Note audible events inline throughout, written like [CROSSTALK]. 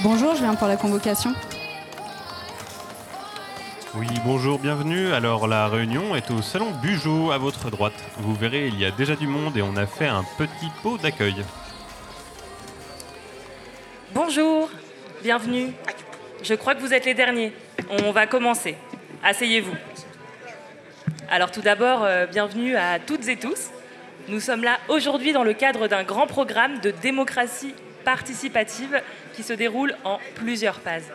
Bonjour, je viens pour la convocation. Oui, bonjour, bienvenue. Alors la réunion est au salon Bugeaud à votre droite. Vous verrez, il y a déjà du monde et on a fait un petit pot d'accueil. Bonjour, bienvenue. Je crois que vous êtes les derniers. On va commencer. Asseyez-vous. Alors tout d'abord, euh, bienvenue à toutes et tous. Nous sommes là aujourd'hui dans le cadre d'un grand programme de démocratie participative qui se déroule en plusieurs phases.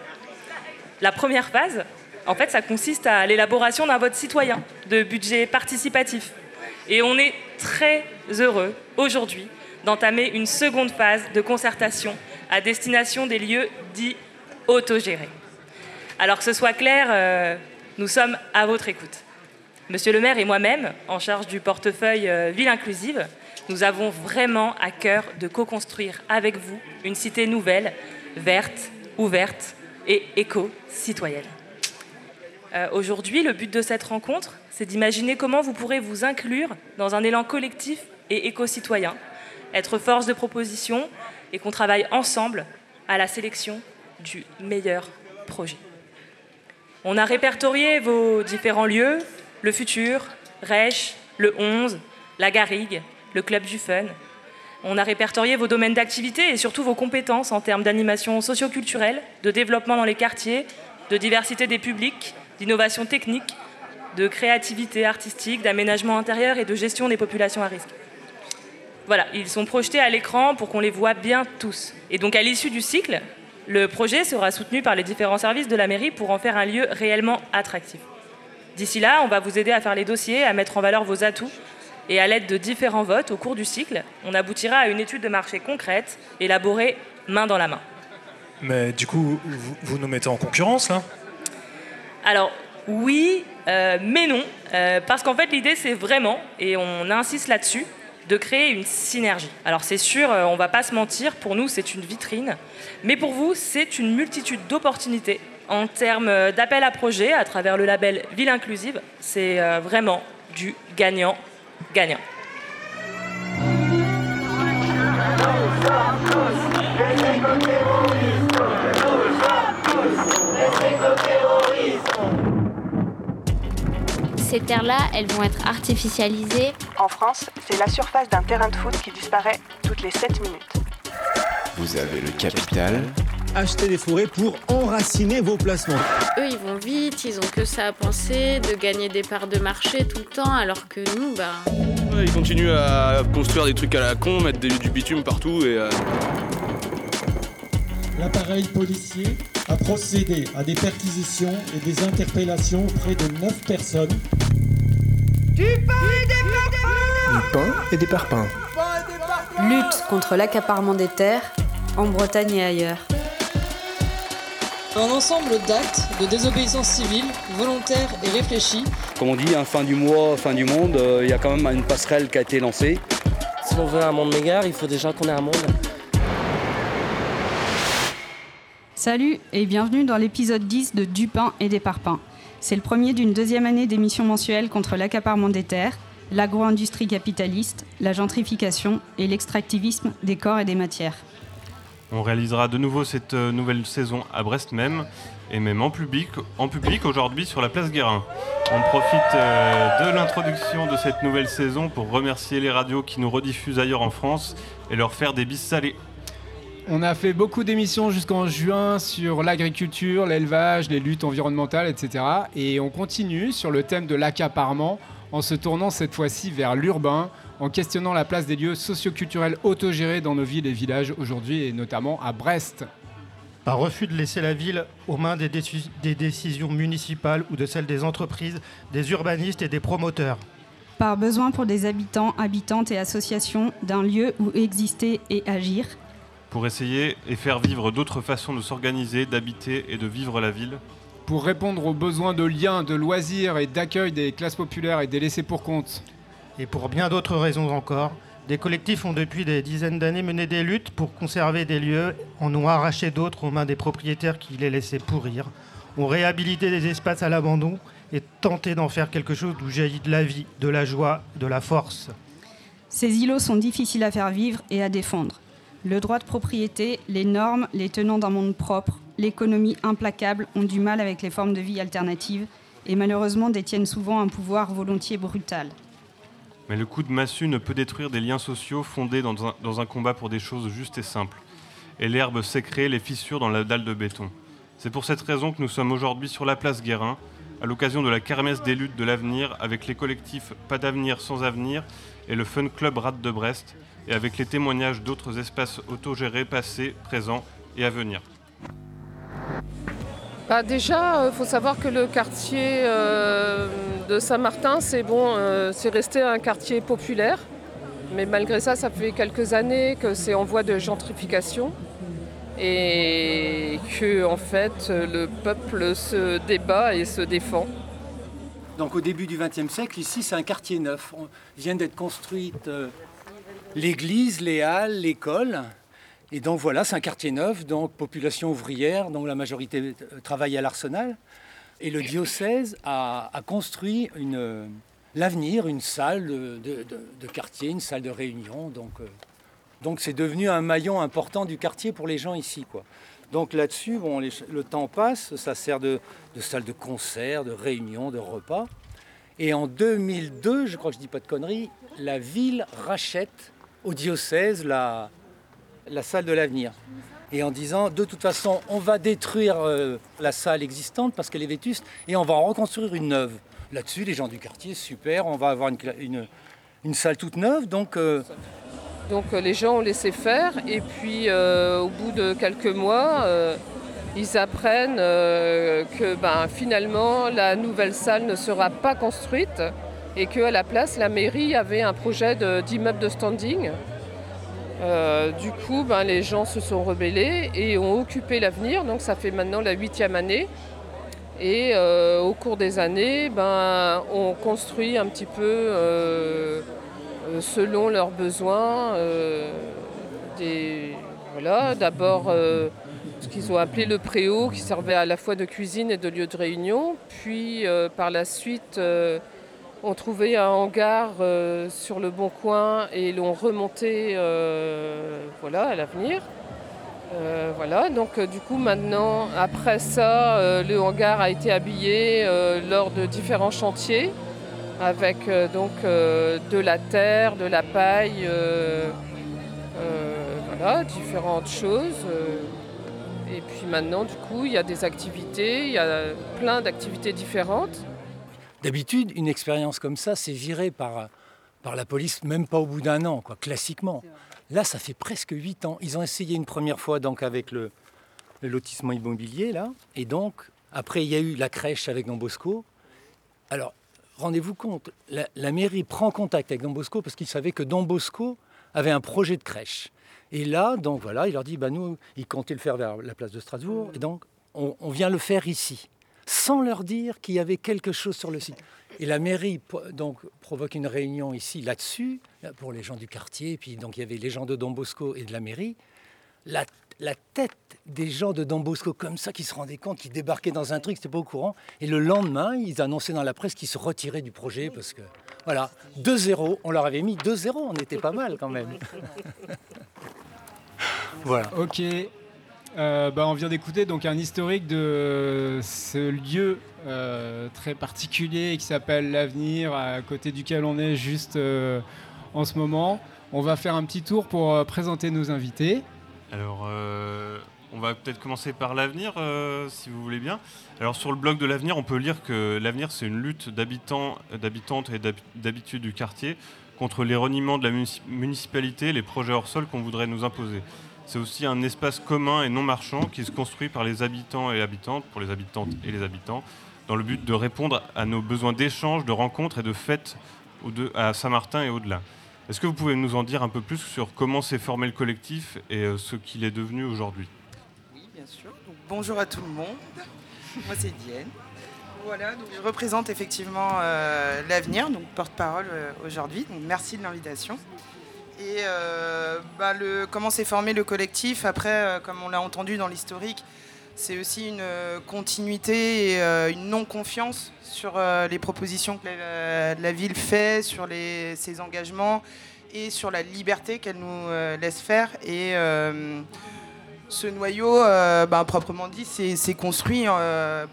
La première phase, en fait, ça consiste à l'élaboration d'un vote citoyen de budget participatif. Et on est très heureux aujourd'hui d'entamer une seconde phase de concertation à destination des lieux dits autogérés. Alors que ce soit clair, euh, nous sommes à votre écoute. Monsieur le maire et moi-même, en charge du portefeuille euh, Ville inclusive, nous avons vraiment à cœur de co-construire avec vous une cité nouvelle, verte, ouverte et éco-citoyenne. Euh, aujourd'hui, le but de cette rencontre, c'est d'imaginer comment vous pourrez vous inclure dans un élan collectif et éco-citoyen, être force de proposition et qu'on travaille ensemble à la sélection du meilleur projet. On a répertorié vos différents lieux, le futur, Rech, le 11, la Garrigue, le Club du Fun. On a répertorié vos domaines d'activité et surtout vos compétences en termes d'animation socioculturelle, de développement dans les quartiers, de diversité des publics, d'innovation technique, de créativité artistique, d'aménagement intérieur et de gestion des populations à risque. Voilà, ils sont projetés à l'écran pour qu'on les voit bien tous. Et donc à l'issue du cycle, le projet sera soutenu par les différents services de la mairie pour en faire un lieu réellement attractif. D'ici là, on va vous aider à faire les dossiers, à mettre en valeur vos atouts. Et à l'aide de différents votes au cours du cycle, on aboutira à une étude de marché concrète, élaborée main dans la main. Mais du coup, vous, vous nous mettez en concurrence là? Alors oui, euh, mais non, euh, parce qu'en fait l'idée c'est vraiment, et on insiste là-dessus, de créer une synergie. Alors c'est sûr, euh, on va pas se mentir, pour nous c'est une vitrine, mais pour vous c'est une multitude d'opportunités en termes d'appel à projet à travers le label Ville Inclusive. C'est vraiment du gagnant-gagnant. Ces terres-là, elles vont être artificialisées. En France, c'est la surface d'un terrain de foot qui disparaît toutes les 7 minutes. Vous avez le capital. Achetez des forêts pour enraciner vos placements. Eux, ils vont vite, ils ont que ça à penser, de gagner des parts de marché tout le temps, alors que nous, bah. Ouais, ils continuent à construire des trucs à la con, mettre des- du bitume partout et. euh, L'appareil policier a procédé à des perquisitions et des interpellations auprès de 9 personnes. Du pain et des parpaings. Lutte contre l'accaparement des terres en Bretagne et ailleurs. Un ensemble d'actes de désobéissance civile, volontaire et réfléchis, Comme on dit, hein, fin du mois, fin du monde, euh, il y a quand même une passerelle qui a été lancée. Si l'on veut un monde meilleur, il faut déjà qu'on ait un monde. Salut et bienvenue dans l'épisode 10 de Du pain et des parpaings. C'est le premier d'une deuxième année d'émission mensuelle contre l'accaparement des terres, l'agro-industrie capitaliste, la gentrification et l'extractivisme des corps et des matières. On réalisera de nouveau cette euh, nouvelle saison à Brest même, et même en public, aujourd'hui sur la place Guérin. On profite euh, de l'introduction de cette nouvelle saison pour remercier les radios qui nous rediffusent ailleurs en France et leur faire des bis salés. On a fait beaucoup d'émissions jusqu'en juin sur l'agriculture, l'élevage, les luttes environnementales, etc. Et on continue sur le thème de l'accaparement en se tournant cette fois-ci vers l'urbain, en questionnant la place des lieux socioculturels autogérés dans nos villes et villages aujourd'hui, et notamment à Brest. Par refus de laisser la ville aux mains des, déci- des décisions municipales ou de celles des entreprises, des urbanistes et des promoteurs. Par besoin pour des habitants, habitantes et associations d'un lieu où exister et agir. Pour essayer et faire vivre d'autres façons de s'organiser, d'habiter et de vivre la ville. Pour répondre aux besoins de liens, de loisirs et d'accueil des classes populaires et des laissés pour compte. Et pour bien d'autres raisons encore, des collectifs ont depuis des dizaines d'années mené des luttes pour conserver des lieux, en ont arraché d'autres aux mains des propriétaires qui les laissaient pourrir, ont réhabilité des espaces à l'abandon et tenté d'en faire quelque chose d'où jaillit de la vie, de la joie, de la force. Ces îlots sont difficiles à faire vivre et à défendre. Le droit de propriété, les normes, les tenants d'un monde propre, l'économie implacable ont du mal avec les formes de vie alternatives et malheureusement détiennent souvent un pouvoir volontiers brutal. Mais le coup de massue ne peut détruire des liens sociaux fondés dans un, combat pour des choses justes et simples. Et l'herbe sait créer les fissures dans la dalle de béton. C'est pour cette raison que nous sommes aujourd'hui sur la place Guérin, à l'occasion de la kermesse des luttes de l'avenir avec les collectifs Pas d'avenir sans avenir et le Fun Club Rade de Brest, et avec les témoignages d'autres espaces autogérés passés, présents et à venir. Bah déjà, il faut savoir que le quartier euh, de Saint-Martin, c'est bon, euh, c'est resté un quartier populaire. Mais malgré ça, ça fait quelques années que c'est en voie de gentrification et que en fait le peuple se débat et se défend. Donc au début du XXe siècle, ici c'est un quartier neuf. On vient d'être construite euh, l'église, les halles, l'école. Et donc voilà, c'est un quartier neuf, donc population ouvrière, dont la majorité euh, travaille à l'Arsenal. Et le diocèse a, construit une, euh, l'avenir, une salle de, quartier, une salle de réunion. Donc euh, donc c'est devenu un maillon important du quartier pour les gens ici. Quoi. Donc là-dessus, bon, le temps passe, ça sert de, de salle de concert, de réunion, de repas. Et en 2002, je crois que je dis pas de conneries, la ville rachète au diocèse la, salle de l'avenir. Et en disant, de toute façon, on va détruire euh, la salle existante parce qu'elle est vétuste et on va en reconstruire une neuve. Là-dessus, les gens du quartier, super, on va avoir une, salle toute neuve. Donc, euh, euh, les gens ont laissé faire et puis au bout de quelques mois, ils apprennent que ben, finalement la nouvelle salle ne sera pas construite et qu'à la place la mairie avait un projet d'immeuble de, standing. Euh, du coup, ben, les gens se sont rebellés et ont occupé l'avenir. Donc ça fait maintenant la huitième année. Et euh, au cours des années, ben, on construit un petit peu euh, selon leurs besoins. voilà, d'abord ce qu'ils ont appelé le préau, qui servait à la fois de cuisine et de lieu de réunion. Puis par la suite, euh, on trouvait un hangar euh, sur le bon coin et l'ont remonté euh, voilà, à l'avenir. Euh, voilà, donc du coup maintenant, après ça, le hangar a été habillé lors de différents chantiers avec donc de la terre, de la paille, voilà, différentes choses. et puis maintenant, du coup, il y a des activités, il y a plein d'activités différentes. D'habitude, une expérience comme ça, c'est viré par, par la police, même pas au bout d'un an, quoi, classiquement. Là, ça fait presque huit ans. Ils ont essayé une première fois donc avec le, le lotissement immobilier, là. Et donc, après, il y a eu la crèche avec Don Bosco. Alors, rendez-vous compte, la, la mairie prend contact avec Don Bosco parce qu'il savait que Don Bosco avait un projet de crèche. Et là, donc voilà, il leur dit, bah, nous, ils comptaient le faire vers la place de Strasbourg. Et donc, on, on vient le faire ici sans leur dire qu'il y avait quelque chose sur le site. Et la mairie donc, provoque une réunion ici là-dessus, là, pour les gens du quartier, et puis donc il y avait les gens de Don Bosco et de la mairie. La, la tête des gens de Don Bosco comme ça qui se rendaient compte qu'ils débarquaient dans un truc, c'était pas au courant. Et le lendemain, ils annonçaient dans la presse qu'ils se retiraient du projet parce que, voilà, 2-0, on leur avait mis 2-0, on était pas mal quand même. [LAUGHS] voilà. Ok. Euh, bah, on vient d'écouter donc un historique de ce lieu euh, très particulier qui s'appelle l'avenir, à côté duquel on est juste euh, en ce moment. On va faire un petit tour pour présenter nos invités. Alors, on va peut-être commencer par l'avenir, si vous voulez bien. Alors, sur le blog de l'avenir, on peut lire que l'avenir, c'est une lutte d'habitants, d'habitantes et d'hab- d'habitudes du quartier contre les reniements de la munici- municipalité, les projets hors sol qu'on voudrait nous imposer. C'est aussi un espace commun et non marchand qui se construit par les habitants et habitantes, pour les habitantes et les habitants, dans le but de répondre à nos besoins d'échanges, de rencontres et de fêtes à Saint-Martin et au-delà. Est-ce que vous pouvez nous en dire un peu plus sur comment s'est formé le collectif et euh, ce qu'il est devenu aujourd'hui? Oui, bien sûr. Bonjour à tout le monde. Moi, c'est Diane. Voilà, donc je représente effectivement euh, l'avenir, donc porte-parole euh, aujourd'hui. Merci de l'invitation. Et euh, bah, comment s'est formé le collectif? Après, euh, comme on l'a entendu dans l'historique, c'est aussi une euh, continuité et une non-confiance sur les propositions que la, ville fait, sur ses engagements et sur la liberté qu'elle nous laisse faire. Et ce noyau, bah, proprement dit, c'est construit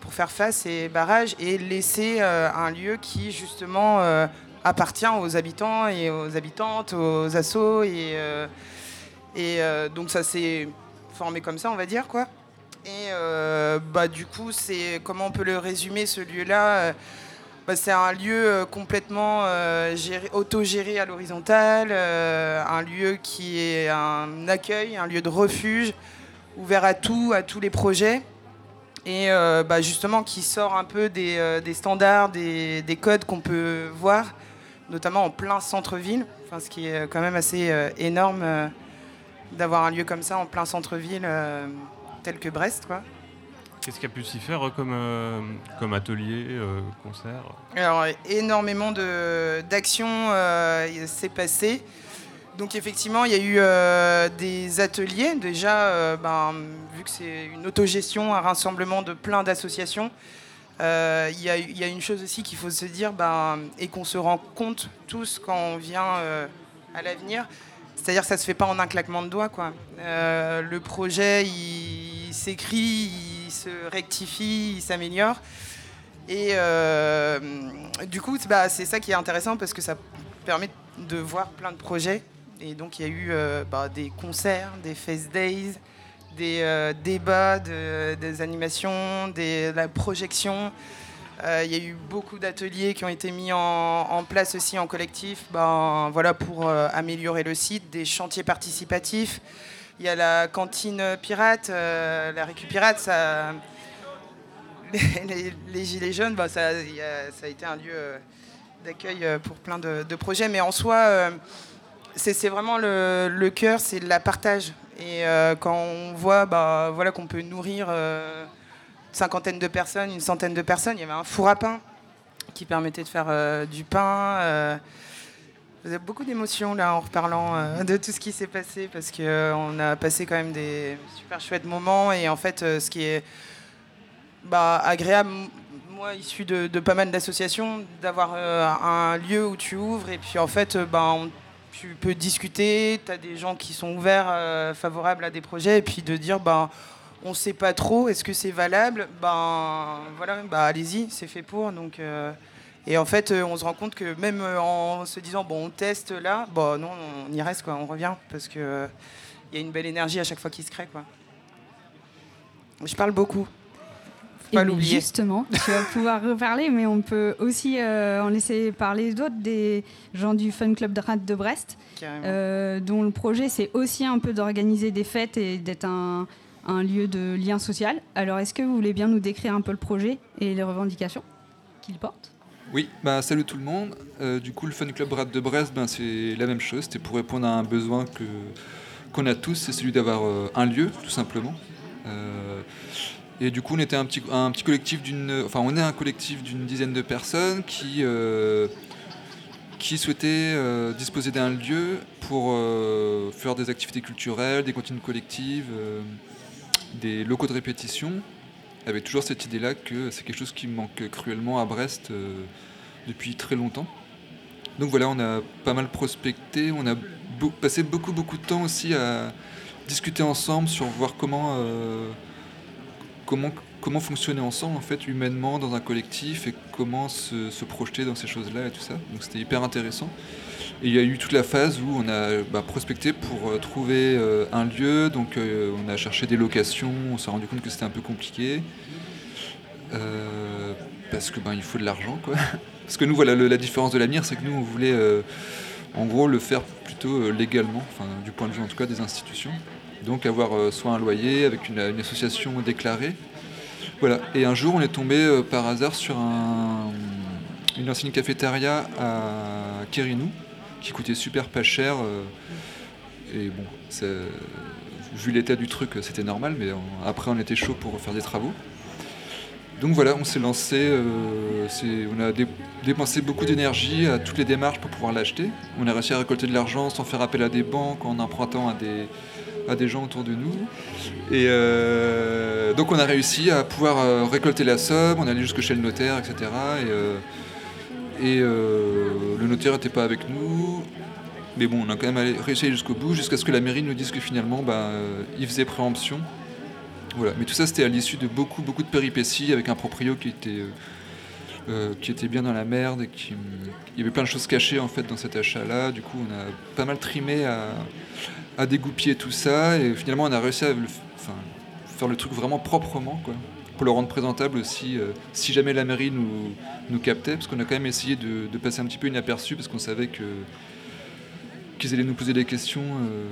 pour faire face aux barrages et laisser un lieu qui justement appartient aux habitants et aux habitantes, aux assos. Et, et donc ça s'est formé comme ça, on va dire. quoi. Et bah, du coup, c'est comment on peut le résumer, ce lieu-là bah, c'est un lieu euh, complètement euh, autogéré à l'horizontale, euh, un lieu qui est un accueil, un lieu de refuge, ouvert à tout, à tous les projets, et bah, justement qui sort un peu des, standards, des, codes qu'on peut voir, notamment en plein centre-ville, enfin, ce qui est quand même assez énorme d'avoir un lieu comme ça en plein centre-ville tel que Brest. Quoi. Qu'est-ce qu'il y a pu s'y faire euh, comme, euh, comme atelier, euh, concert? Alors, énormément d'actions s'est passé. Donc, effectivement, il y a eu des ateliers. Déjà, ben, vu que c'est une autogestion, un rassemblement de plein d'associations, il y, a une chose aussi qu'il faut se dire, ben, et qu'on se rend compte tous quand on vient à l'avenir, c'est-à-dire que ça ne se fait pas en un claquement de doigts. Quoi. le projet, il s'écrit, il se rectifie, il s'améliore. Et euh, du coup, bah, c'est ça qui est intéressant parce que ça permet de voir plein de projets. Et donc, il y a eu euh, bah, des concerts, des face days, des euh, débats, des animations, de la projection. Il y a eu beaucoup d'ateliers qui ont été mis en, place aussi en collectif ben, voilà, pour améliorer le site, des chantiers participatifs. Il y a la cantine pirate, euh, la récup pirate, [LAUGHS] les, gilets jaunes, bah, ça, a été un lieu euh, d'accueil euh, pour plein de, projets. Mais en soi, c'est vraiment le, le cœur, c'est la partage. Et quand on voit bah, voilà, qu'on peut nourrir une cinquantaine de personnes, une centaine de personnes, il y avait un four à pain qui permettait de faire du pain. Vous avez beaucoup d'émotions là en reparlant euh, de tout ce qui s'est passé parce qu'on euh, a passé quand même des super chouettes moments et en fait euh, ce qui est bah, agréable, moi issu de, pas mal d'associations, d'avoir un lieu où tu ouvres et puis en fait bah, tu peux discuter, tu as des gens qui sont ouverts, favorables à des projets et puis de dire bah, on sait pas trop, est-ce que c'est valable? Ben voilà, bah, allez-y, c'est fait pour donc. Et en fait, euh, on se rend compte que même euh, en se disant, bon, on teste là, bon, non, on y reste, quoi, on revient, parce qu'il euh, il y a une belle énergie à chaque fois qui se crée. Quoi. Je parle beaucoup. Pas l'oublier. Justement, tu vas pouvoir [LAUGHS] reparler, mais on peut aussi en laisser parler d'autres, des gens du Fun Club de Rade de Brest, dont le projet, c'est aussi un peu d'organiser des fêtes et d'être un, un lieu de lien social. Alors, est-ce que vous voulez bien nous décrire un peu le projet et les revendications qu'il porte? Oui, bah, salut tout le monde. Euh, du coup, le Fun Club Rad de Brest, ben, c'est la même chose. C'était pour répondre à un besoin que, qu'on a tous, c'est celui d'avoir euh, un lieu, tout simplement. Euh, et du coup, on était un petit, un petit collectif d'une, enfin, on est un collectif d'une dizaine de personnes qui, qui souhaitaient disposer d'un lieu pour faire des activités culturelles, des cantines collectives, des locaux de répétition avec toujours cette idée-là que c'est quelque chose qui manque cruellement à Brest euh, depuis très longtemps. Donc voilà, on a pas mal prospecté, on a passé beaucoup beaucoup de temps aussi à discuter ensemble sur voir comment, euh, comment, fonctionner ensemble en fait humainement dans un collectif et comment se, projeter dans ces choses-là et tout ça. Donc c'était hyper intéressant. Et il y a eu toute la phase où on a bah, prospecté pour euh, trouver euh, un lieu, donc euh, on a cherché des locations, on s'est rendu compte que c'était un peu compliqué. parce que ben, il faut de l'argent quoi. [LAUGHS] Parce que nous voilà la différence de l'avenir c'est que nous on voulait en gros le faire plutôt légalement, enfin du point de vue en tout cas des institutions. Donc avoir soit un loyer avec une, association déclarée. Voilà. Et un jour on est tombé par hasard sur une ancienne cafétéria à Kérinou qui coûtait super pas cher. Euh, et bon, vu l'état du truc, c'était normal, mais après on était chaud pour faire des travaux. Donc voilà, on s'est lancé, euh, on a dépensé beaucoup d'énergie à toutes les démarches pour pouvoir l'acheter. On a réussi à récolter de l'argent sans faire appel à des banques, en empruntant à des, à des gens autour de nous. Et euh, donc on a réussi à pouvoir récolter la somme, on est allé jusque chez le notaire, etc. Et, et le notaire n'était pas avec nous. Mais bon, on a quand même réussi jusqu'au bout, jusqu'à ce que la mairie nous dise que finalement, bah, euh, il faisait préemption. Voilà. Mais tout ça, c'était à l'issue de beaucoup, beaucoup de péripéties avec un proprio qui était, euh, qui était bien dans la merde et qui, il y avait plein de choses cachées en fait dans cet achat-là. Du coup, on a pas mal trimé à, à dégoupiller tout ça et finalement, on a réussi à faire le truc vraiment proprement, quoi, pour le rendre présentable aussi. euh, si jamais la mairie nous, nous captait, parce qu'on a quand même essayé de, de passer un petit peu inaperçu parce qu'on savait que qu'ils allaient nous poser des questions. euh,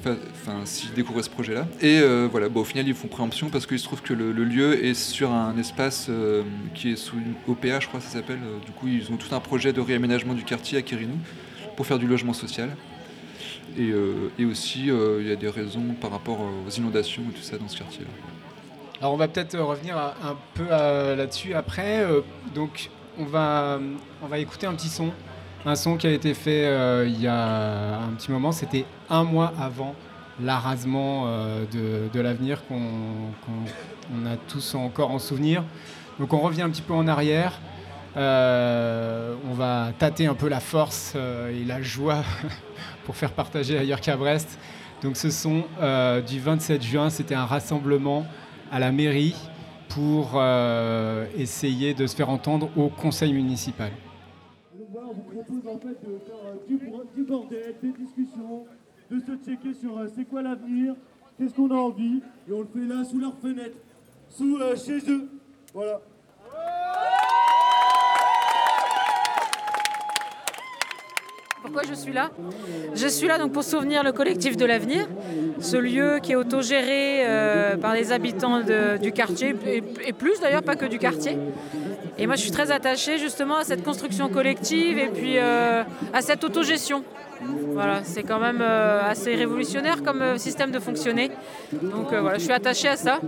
Enfin, s'ils découvraient ce projet-là. Et euh, voilà, bon, au final, ils font préemption parce qu'il se trouve que le, lieu est sur un espace euh, qui est sous une OPA, je crois que ça s'appelle. Euh, Du coup, ils ont tout un projet de réaménagement du quartier à Kirinou pour faire du logement social. Et, aussi, il y a des raisons par rapport aux inondations et tout ça dans ce quartier-là. Alors on va peut-être revenir un peu là-dessus après. Donc on va, on va écouter un petit son. Un son qui a été fait euh, il y a un petit moment. C'était un mois avant l'arasement euh, de, l'avenir qu'on qu'on- on a tous encore en souvenir. Donc on revient un petit peu en arrière. Euh, on va tâter un peu la force euh, et la joie [LAUGHS] pour faire partager ailleurs qu'à Brest. Donc ce son du 27 juin, c'était un rassemblement à la mairie pour essayer de se faire entendre au conseil municipal. Donc voilà, on vous propose en de faire euh, du, bordel, des discussions, de se checker sur euh, c'est quoi l'avenir, qu'est-ce qu'on a envie, et on le fait là sous leur fenêtre, sous euh, chez eux. Voilà. Pourquoi je suis là? Je suis là donc pour souvenir le collectif de l'avenir, ce lieu qui est autogéré euh, par les habitants du quartier, et plus d'ailleurs, pas que du quartier. Et moi je suis très attachée justement à cette construction collective et puis euh, à cette autogestion. Voilà, c'est quand même euh, assez révolutionnaire comme euh, système de fonctionner. Donc voilà, je suis attachée à ça.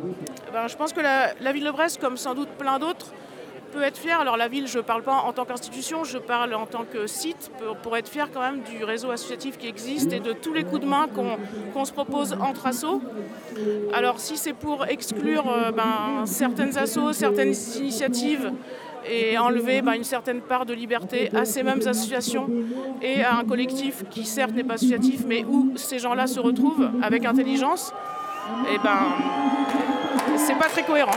Ben, je pense que la ville de Brest, comme sans doute plein d'autres, peut être fière. Alors la ville, je ne parle pas en tant qu'institution, je parle en tant que site, pour, être fière quand même du réseau associatif qui existe et de tous les coups de main qu'on se propose entre assos. Alors si c'est pour exclure euh, ben, certaines assos, certaines initiatives et enlever ben, une certaine part de liberté à ces mêmes associations et à un collectif qui certes n'est pas associatif mais où ces gens-là se retrouvent avec intelligence, et ben c'est pas très cohérent.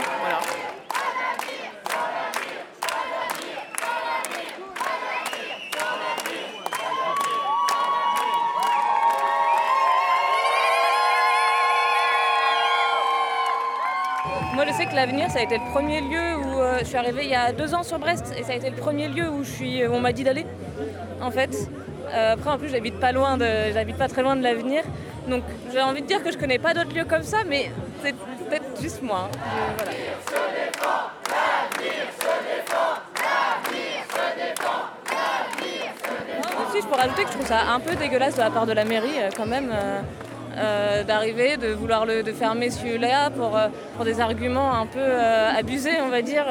L'avenir, ça a été le premier lieu où euh, je suis arrivée il y a deux ans sur Brest et ça a été le premier lieu où, je suis, où on m'a dit d'aller, en fait. Euh, après, en plus, j'habite pas loin j'habite pas très loin de l'avenir, donc j'ai envie de dire que je connais pas d'autres lieux comme ça, mais c'est peut-être juste moi. hein. Voilà. Moi aussi, je pourrais rajouter que je trouve ça un peu dégueulasse de la part de la mairie, euh, quand même, euh, d'arriver, de vouloir le, de fermer celui-là pour, euh, pour des arguments un peu euh, abusés, on va dire.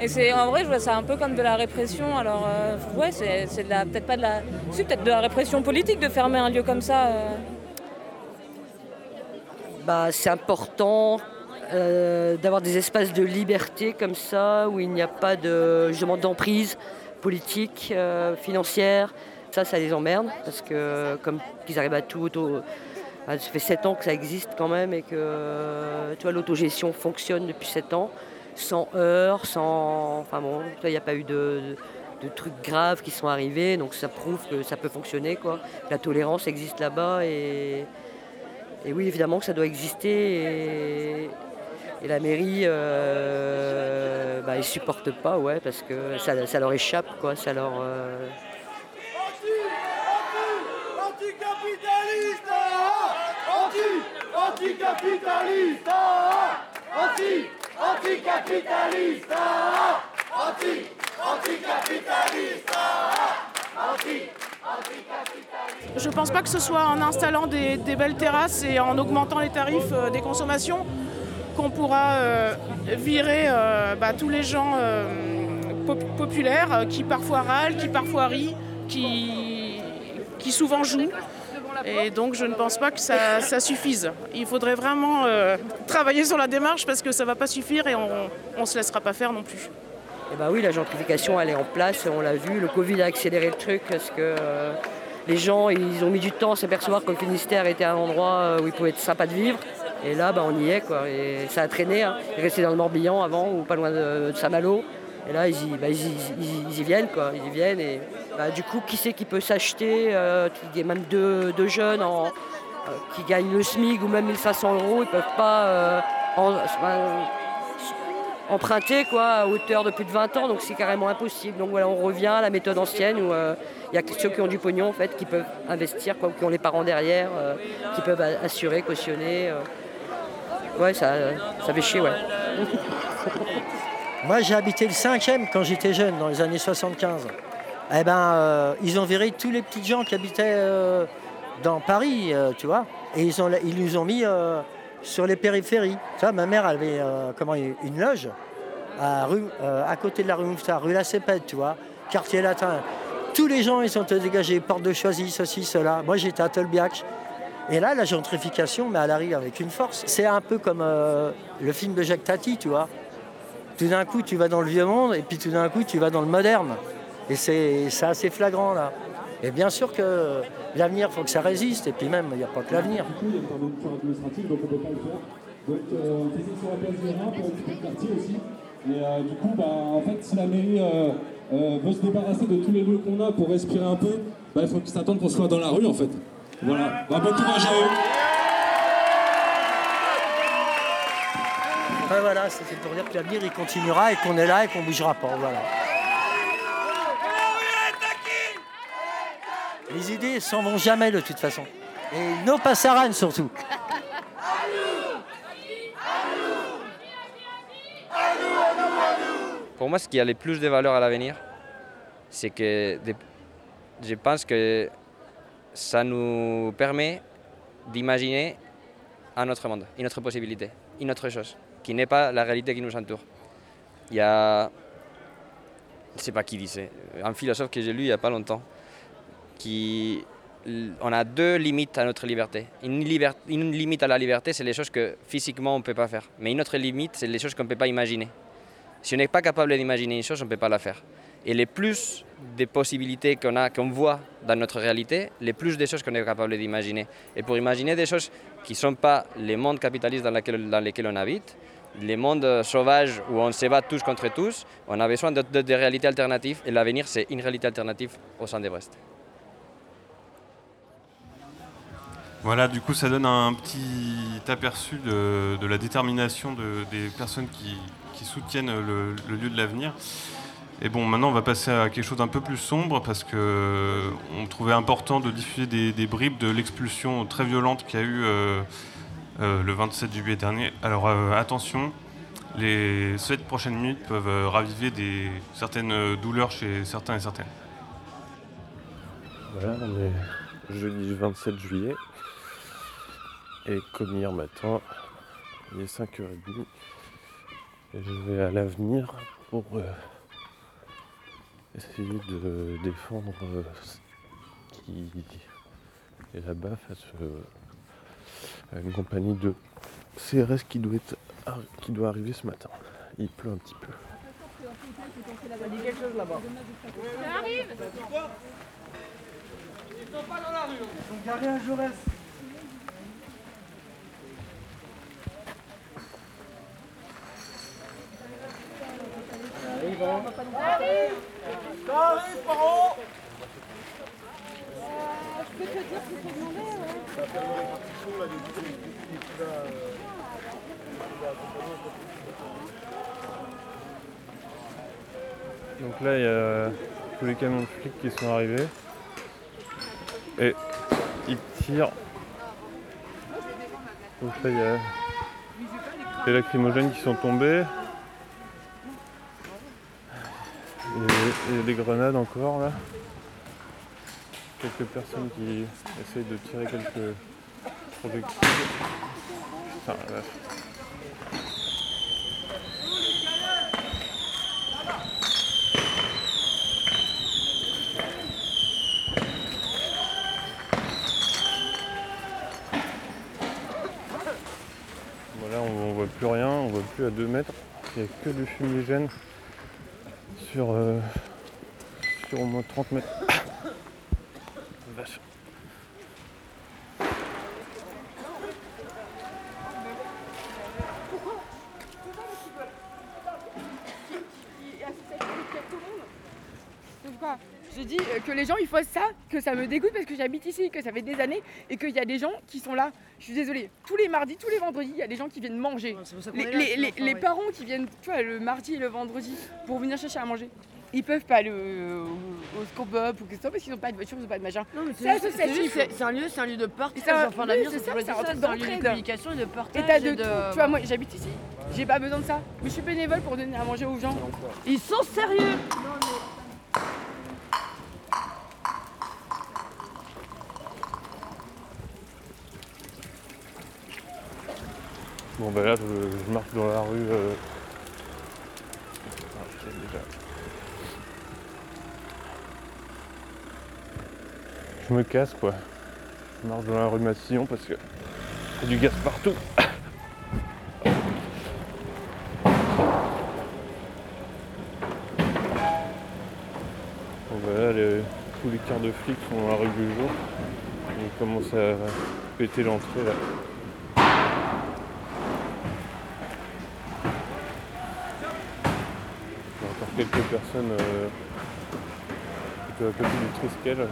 et c'est en vrai, je vois ça un peu comme de la répression. Alors, ouais, c'est de la- peut-être pas de la, peut-être de la répression politique de fermer un lieu comme ça. bah, c'est important d'avoir des espaces de liberté comme ça, où il n'y a pas de, justement d'emprise politique, financière. Ça, ça les emmerde, parce que comme qu'ils arrivent à tout auto... ah, Ça fait 7 ans que ça existe quand même et que euh, l'autogestion fonctionne depuis 7 ans, sans heurts, sans... Enfin bon, il n'y a pas eu de, trucs graves qui sont arrivés, donc ça prouve que ça peut fonctionner. Quoi. La tolérance existe là-bas et, oui, évidemment que ça doit exister. Et, la mairie, euh, bah, ils supportent pas, ouais, parce que ça, leur échappe, quoi. Euh, Anticapitaliste Anti Anticapitaliste Anti Anticapitaliste Anti Anticapitaliste. Anti Je pense pas que ce soit en installant des, belles terrasses et en augmentant les tarifs euh, des consommations qu'on pourra euh, virer euh, bah, tous les gens pop- populaires qui parfois râlent, qui parfois rient, qui souvent jouent. Et donc je ne pense pas que ça, suffise. Il faudrait vraiment euh, travailler sur la démarche parce que ça ne va pas suffire et on ne se laissera pas faire non plus. Eh ben oui, la gentrification, elle est en place, on l'a vu. Le Covid a accéléré le truc parce que euh, les gens, ils ont mis du temps à s'apercevoir que le Finistère était un endroit euh, où il pouvait être sympa de vivre. Et là, bah, on y est, quoi. Et ça a traîné. Hein. Ils restaient dans le Morbihan avant, ou pas loin de Saint-Malo. Et là, ils y, bah, ils y- viennent, quoi. Ils y viennent. Et bah, du coup, qui c'est qui peut s'acheter Il y a même deux, jeunes euh, qui gagnent le SMIC ou même 1500 euros. Ils peuvent pas euh, euh, emprunter quoi, à hauteur de plus de 20 ans, donc c'est carrément impossible. Donc voilà, on revient à la méthode ancienne où euh, il y a ceux qui ont du pognon en fait, qui peuvent investir, quoi, qui ont les parents derrière, qui peuvent assurer, cautionner. Ouais, ça, ça fait chier, ouais. [LAUGHS] Moi, j'ai habité le 5e quand j'étais jeune, dans les années 75. Eh ben, euh, ils ont viré tous les petits gens qui habitaient euh, dans Paris, euh, tu vois. Et ils, nous ont mis sur les périphéries. Tu vois, ma mère avait comment, une loge à, rue, à côté de la rue Mouffetard, rue La Cépède, tu vois, quartier latin. Tous les gens, ils sont dégagés, porte de Choisy, ceci, cela. Moi, j'étais à Tolbiac. Et là, la gentrification, mais elle arrive avec une force. C'est un peu comme le film de Jacques Tati, tu vois. Tout d'un coup, tu vas dans le vieux monde, et puis tout d'un coup, tu vas dans le moderne. Et c'est assez flagrant, là. Et bien sûr que l'avenir, il faut que ça résiste. Et puis même, il n'y a pas que l'avenir. Donc on peut pas le faire. Donc euh, on fait ça sur la place des Reins pour occuper le quartier aussi. Et euh, du coup, bah, en fait, si la mairie euh, euh, veut se débarrasser de tous les lieux qu'on a pour respirer un peu, bah, il faut qu'ils s'attendent qu'on soit dans la rue en fait. Voilà, bah, bon courage à eux. Enfin, voilà, c'est pour dire que l'avenir, il continuera et qu'on est là et qu'on ne bougera pas. Voilà. Les idées s'en vont jamais de toute façon. Et nos passaran surtout. Pour moi, ce qui a le plus de valeur à l'avenir, c'est que je pense que ça nous permet d'imaginer un autre monde, une autre possibilité, une autre chose, qui n'est pas la réalité qui nous entoure. Il y a, je ne sais pas qui disait, un philosophe que j'ai lu il n'y a pas longtemps, qui on a deux limites à notre liberté. Une, limite à la liberté, c'est les choses que physiquement on ne peut pas faire. Mais une autre limite, c'est les choses qu'on ne peut pas imaginer. Si on n'est pas capable d'imaginer une chose, on ne peut pas la faire. Et les plus de possibilités qu'on a, qu'on voit dans notre réalité, les plus de choses qu'on est capable d'imaginer. Et pour imaginer des choses qui ne sont pas les mondes capitalistes dans lesquels on habite, les mondes euh, sauvages où on se bat tous contre tous, on a besoin de, de- réalités alternatives. Et l'avenir, c'est une réalité alternative au sein de Brest. Voilà, du coup, ça donne un petit aperçu de, la détermination de- des personnes qui, soutiennent le, lieu de l'avenir. Et bon, maintenant, on va passer à quelque chose d'un peu plus sombre parce que on trouvait important de diffuser des, bribes de l'expulsion très violente qu'il y a eu euh, euh, le 27 juillet dernier. Alors, euh, attention, les 7 prochaines minutes peuvent euh, raviver des, certaines euh, douleurs chez certains et certaines. Voilà, on est jeudi 27 juillet. Et comme hier matin, il est 5h30. Et je vais à l'avenir pour euh, essayer de défendre euh, ce qui est là-bas face euh, une compagnie de CRS qui doit, être, qui doit arriver ce matin. Il pleut un petit peu. Ça dit quelque chose là-bas. Ça arrive Ils sont pas dans la rue. Ils sont garés à Jaurès. Ça arrive Ça arrive, Paro Je peux te dire ce qu'il faut demander, Ça fait une répartition là, des qui va. Donc là, il y a tous les camions de flics qui sont arrivés. Et ils tirent. Donc là, il y a des lacrymogènes qui sont tombés. Et, et des grenades encore là. Quelques personnes qui essayent de tirer quelques projectiles. Voilà, on, on voit plus rien, on voit plus à 2 mètres. Il n'y a que du fumigène sur, euh, sur au moins 30 mètres. Vache. je dis euh, que les gens ils fassent ça, que ça me dégoûte parce que j'habite ici, que ça fait des années et qu'il y a des gens qui sont là. Je suis désolée, tous les mardis, tous les vendredis, il y a des gens qui viennent manger. Les, est là, les- sinon, les- enfin, les ouais. parents qui viennent tu vois, le mardi et le vendredi pour venir chercher à manger. Ils peuvent pas aller au, au Scoop Up ou que ce soit parce qu'ils n'ont pas de voiture, ils n'ont pas de machin. C'est C'est juste- c'est un lieu, c'est un lieu de partage. C'est un- l'avenir, c'est ça, un ça, truc c'est un lieu de communication et de Et partage. t'as de et tout. Tu vois, moi j'habite ici, j'ai pas besoin de ça. Mais je suis bénévole pour donner à manger aux gens. Ils sont sérieux Bon bah là je, marche dans la rue. euh, ah, déjà. Je me casse quoi. Je marche dans la rue Massillon parce que y a du gaz partout. Bon bah là les- tous les quarts de flics sont dans la rue du jour. Ils commencent à péter l'entrée là. Il y a encore quelques personnes euh, plutôt à côté du Triskel.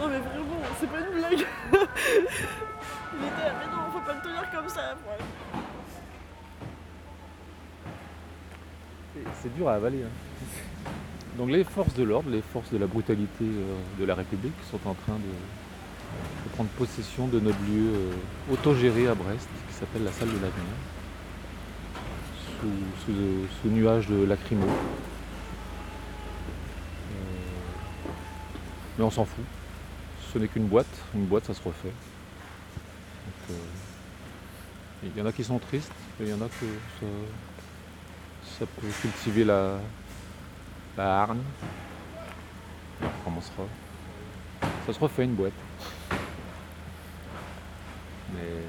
Non mais vraiment, c'est pas une blague. Il était là, mais non, faut pas le tenir comme ça. ouais. C'est- C'est dur à avaler. hein. Donc les forces de l'ordre, les forces de la brutalité euh, de la République sont en train de, de prendre possession de notre lieu euh, autogéré à Brest qui s'appelle la salle de l'avenir. Sous, sous, euh, nuage de lacrymo. Euh, mais on s'en fout. Ce n'est qu'une boîte. Une boîte, ça se refait. Il y en a qui sont tristes, et il y en a que ça, ça peut cultiver la, la hargne. On recommencera. Ça se refait une boîte. Mais.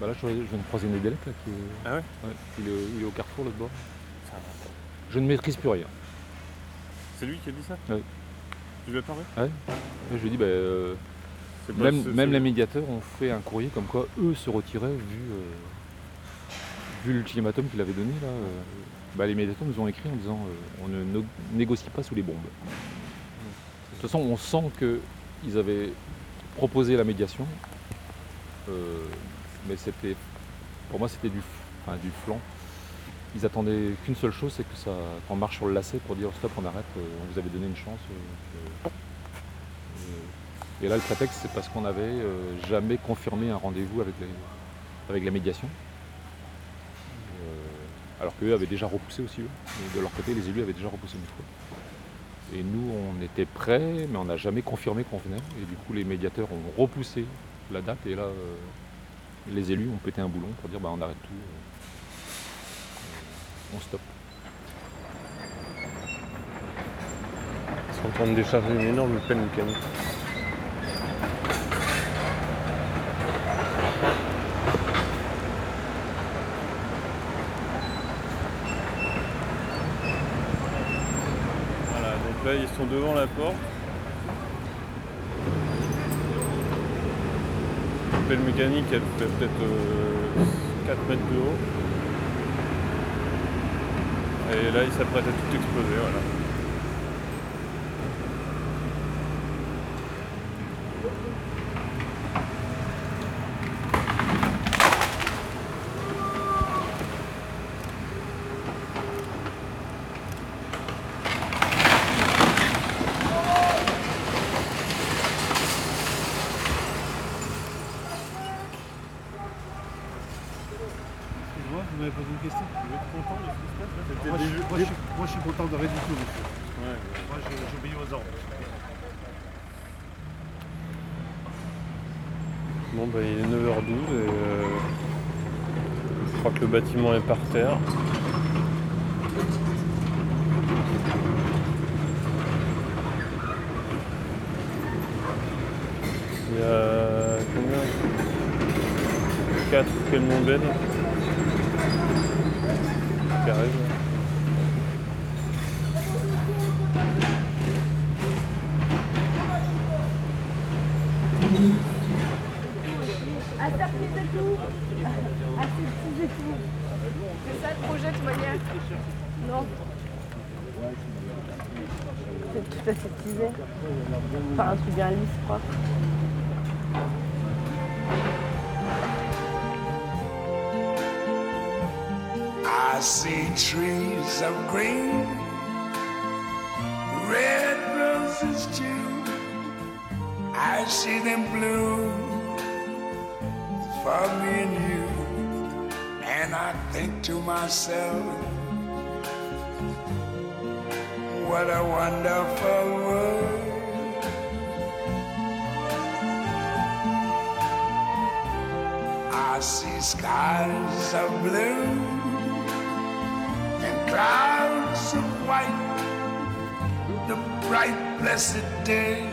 Bah là, je, je viens de croiser Nedelec là qui est. Ah ouais il, est, il est au carrefour l'autre bord. Je ne maîtrise plus rien. C'est lui qui a dit ça Ouais. Tu lui as parlé Ouais. Je lui ai dit, bah, euh, même, ce- même les médiateurs ont fait un courrier comme quoi eux se retiraient vu, euh, vu l'ultimatum qu'il avait donné. Là, euh, bah, les médiateurs nous ont écrit en disant euh, on ne négocie pas sous les bombes. De toute façon, on sent qu'ils avaient proposé la médiation, euh, mais c'était, pour moi, c'était du, flanc. Ils attendaient qu'une seule chose, c'est que ça, qu'on marche sur le lacet pour dire stop, on arrête, euh, on vous avait donné une chance. et là, le prétexte, c'est parce qu'on n'avait jamais confirmé un rendez-vous avec la médiation. Alors qu'eux avaient déjà repoussé aussi, eux. De leur côté, les élus avaient déjà repoussé une fois. Et nous, on était prêts, mais on n'a jamais confirmé qu'on venait. Et du coup, les médiateurs ont repoussé la date. Et là, euh, les élus ont pété un boulon pour dire bah, on arrête tout, euh, on stoppe. Ils sont en train de décharger une énorme mécanique. Voilà, donc là ils sont devant la porte. La mécanique elle fait peut-être euh, 4 mètres de haut. Et là ils s'apprêtent à tout exploser, voilà. Excuse-moi, vous m'avez posé une question Vous êtes content de ce qui se passe là C'était moi, je, des- moi, je suis, moi, je suis content de rien du tout, monsieur. Ouais. Moi, je- j'obéis aux ordres. Bon bah il est 9h12 et euh, je crois que le bâtiment est par terre. Il y a combien 4 camions belles qui arrivent. Tout aseptisé. Enfin, un truc bien lisse. I see trees of green, red roses too. I see them bloom for me and you. And I think to myself, what a wonderful world. I see skies of blue and clouds of white, the bright, blessed day,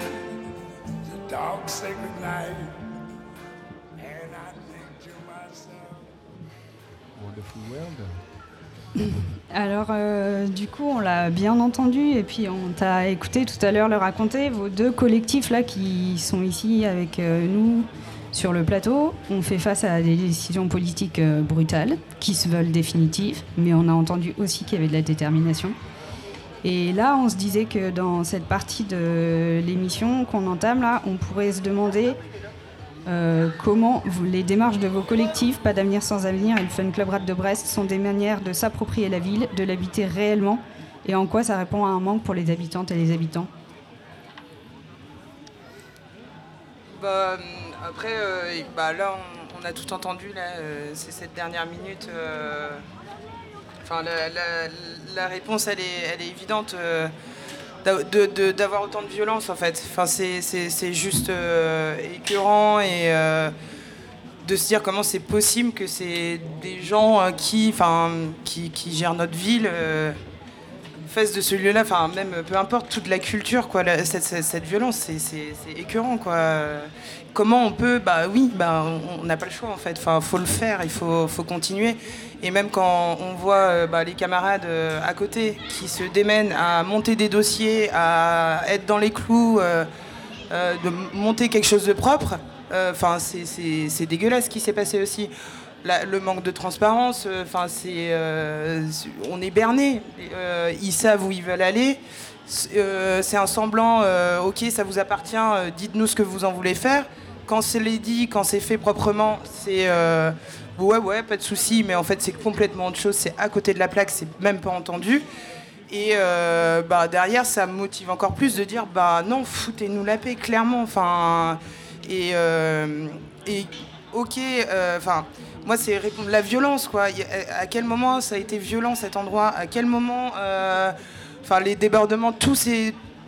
the dark, sacred night. And I think to myself, Wonderful World. [CLEARS THROAT] Alors, euh, du coup, on l'a bien entendu et puis on t'a écouté tout à l'heure le raconter. Vos deux collectifs là qui sont ici avec euh, nous sur le plateau ont fait face à des décisions politiques euh, brutales qui se veulent définitives, mais on a entendu aussi qu'il y avait de la détermination. Et là, on se disait que dans cette partie de l'émission qu'on entame là, on pourrait se demander euh, comment les démarches de vos collectifs, Pas d'avenir sans avenir et le Fun Club Rad de Brest, sont des manières de s'approprier la ville, de l'habiter réellement, et en quoi ça répond à un manque pour les habitantes et les habitants? Bah, hum, après, euh, bah, là, on, a tout entendu, euh, c'est cette dernière minute. euh, la, réponse, elle est évidente. D'avoir autant de violence, en fait. Enfin, c'est juste euh, écœurant et euh, de se dire comment c'est possible que c'est des gens euh, qui, enfin, qui, qui gèrent notre ville. euh, fasse de ce lieu-là, enfin même peu importe toute la culture, quoi, cette, cette- violence, c'est- c'est écœurant, quoi. Comment on peut, bah oui, bah on n'a pas le choix en fait. Enfin, faut le faire, il faut, faut continuer. Et même quand on voit euh, bah, les camarades euh, à côté qui se démènent à monter des dossiers, à être dans les clous, euh, de monter quelque chose de propre, enfin c'est c'est dégueulasse ce qui s'est passé aussi. La- le manque de transparence, euh, enfin euh, c'est- on est berné. Euh, ils savent où ils veulent aller. C'est euh, un semblant. euh, ok, ça vous appartient. euh, Dites-nous ce que vous en voulez faire. Quand c'est dit, quand c'est fait proprement, c'est euh, ouais ouais, pas de souci. Mais en fait, c'est complètement autre chose. C'est à côté de la plaque. C'est même pas entendu. Et euh, bah, derrière, ça me motive encore plus de dire bah non, foutez-nous la paix, clairement. Enfin, et, euh, et ok, euh, enfin, moi, c'est la violence, quoi. À quel moment ça a été violent cet endroit? À quel moment, euh, les débordements, tout,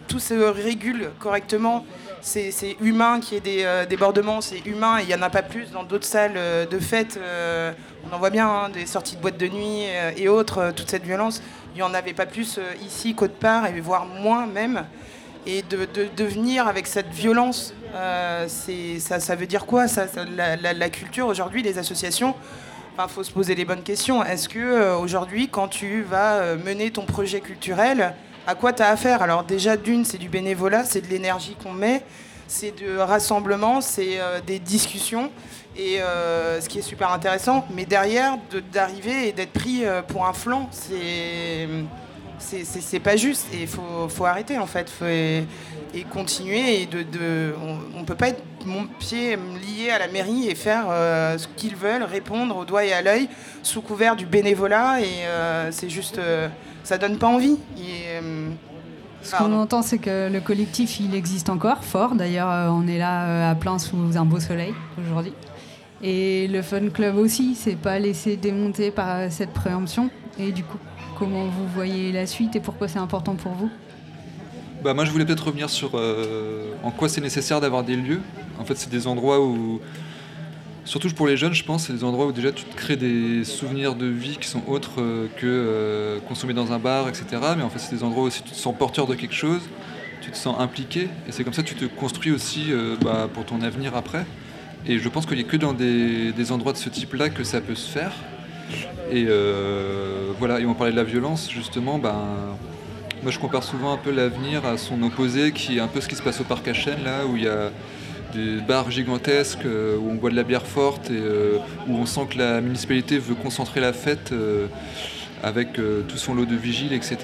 tout se régule correctement. C'est humain qu'il y ait des euh, débordements, c'est humain il n'y en a pas plus dans d'autres salles euh, de fête. on en voit bien, hein, des sorties de boîtes de nuit et autres, toute cette violence. Il n'y en avait pas plus ici qu'autre part, et voire moins même. Et de, de, venir avec cette violence, euh, ça, ça veut dire quoi ça, la, la- culture aujourd'hui, les associations? Il faut se poser les bonnes questions. Est-ce que euh, aujourd'hui, quand tu vas euh, mener ton projet culturel, à quoi tu as affaire? Alors déjà, d'une, c'est du bénévolat, c'est de l'énergie qu'on met, c'est de rassemblement, c'est des discussions, et ce qui est super intéressant. Mais derrière, de- d'arriver et d'être pris pour un flanc, c'est c'est- pas juste et il faut, faut arrêter en fait Faut- et, et continuer et de, de- on, on peut pas être mon pied lié à la mairie et faire euh, ce qu'ils veulent répondre au doigt et à l'œil sous couvert du bénévolat et euh, c'est juste euh, ça donne pas envie Et, Ce qu'on entend, c'est que le collectif, il existe encore, fort. D'ailleurs, on est là à plein sous un beau soleil aujourd'hui. Et le Fun Club aussi, c'est pas laissé démonter par cette préemption. Et du coup, comment vous voyez la suite et pourquoi c'est important pour vous Bah, moi, je voulais peut-être revenir sur euh, en quoi c'est nécessaire d'avoir des lieux. En fait, c'est des endroits où, surtout pour les jeunes, je pense, c'est des endroits où déjà tu te crées des souvenirs de vie qui sont autres euh, que euh, consommer dans un bar, etc. Mais en fait, c'est des endroits où aussi tu te sens porteur de quelque chose, tu te sens impliqué, et c'est comme ça que tu te construis aussi bah, pour ton avenir après. Et je pense qu'il n'y a que dans des endroits de ce type-là que ça peut se faire. Et euh, voilà, et on parlait de la violence, justement, ben, moi je compare souvent un peu l'avenir à son opposé, qui est un peu ce qui se passe au parc à Chênes, là, où il y a des bars gigantesques euh, où on boit de la bière forte et euh, où on sent que la municipalité veut concentrer la fête avec tout son lot de vigiles, etc.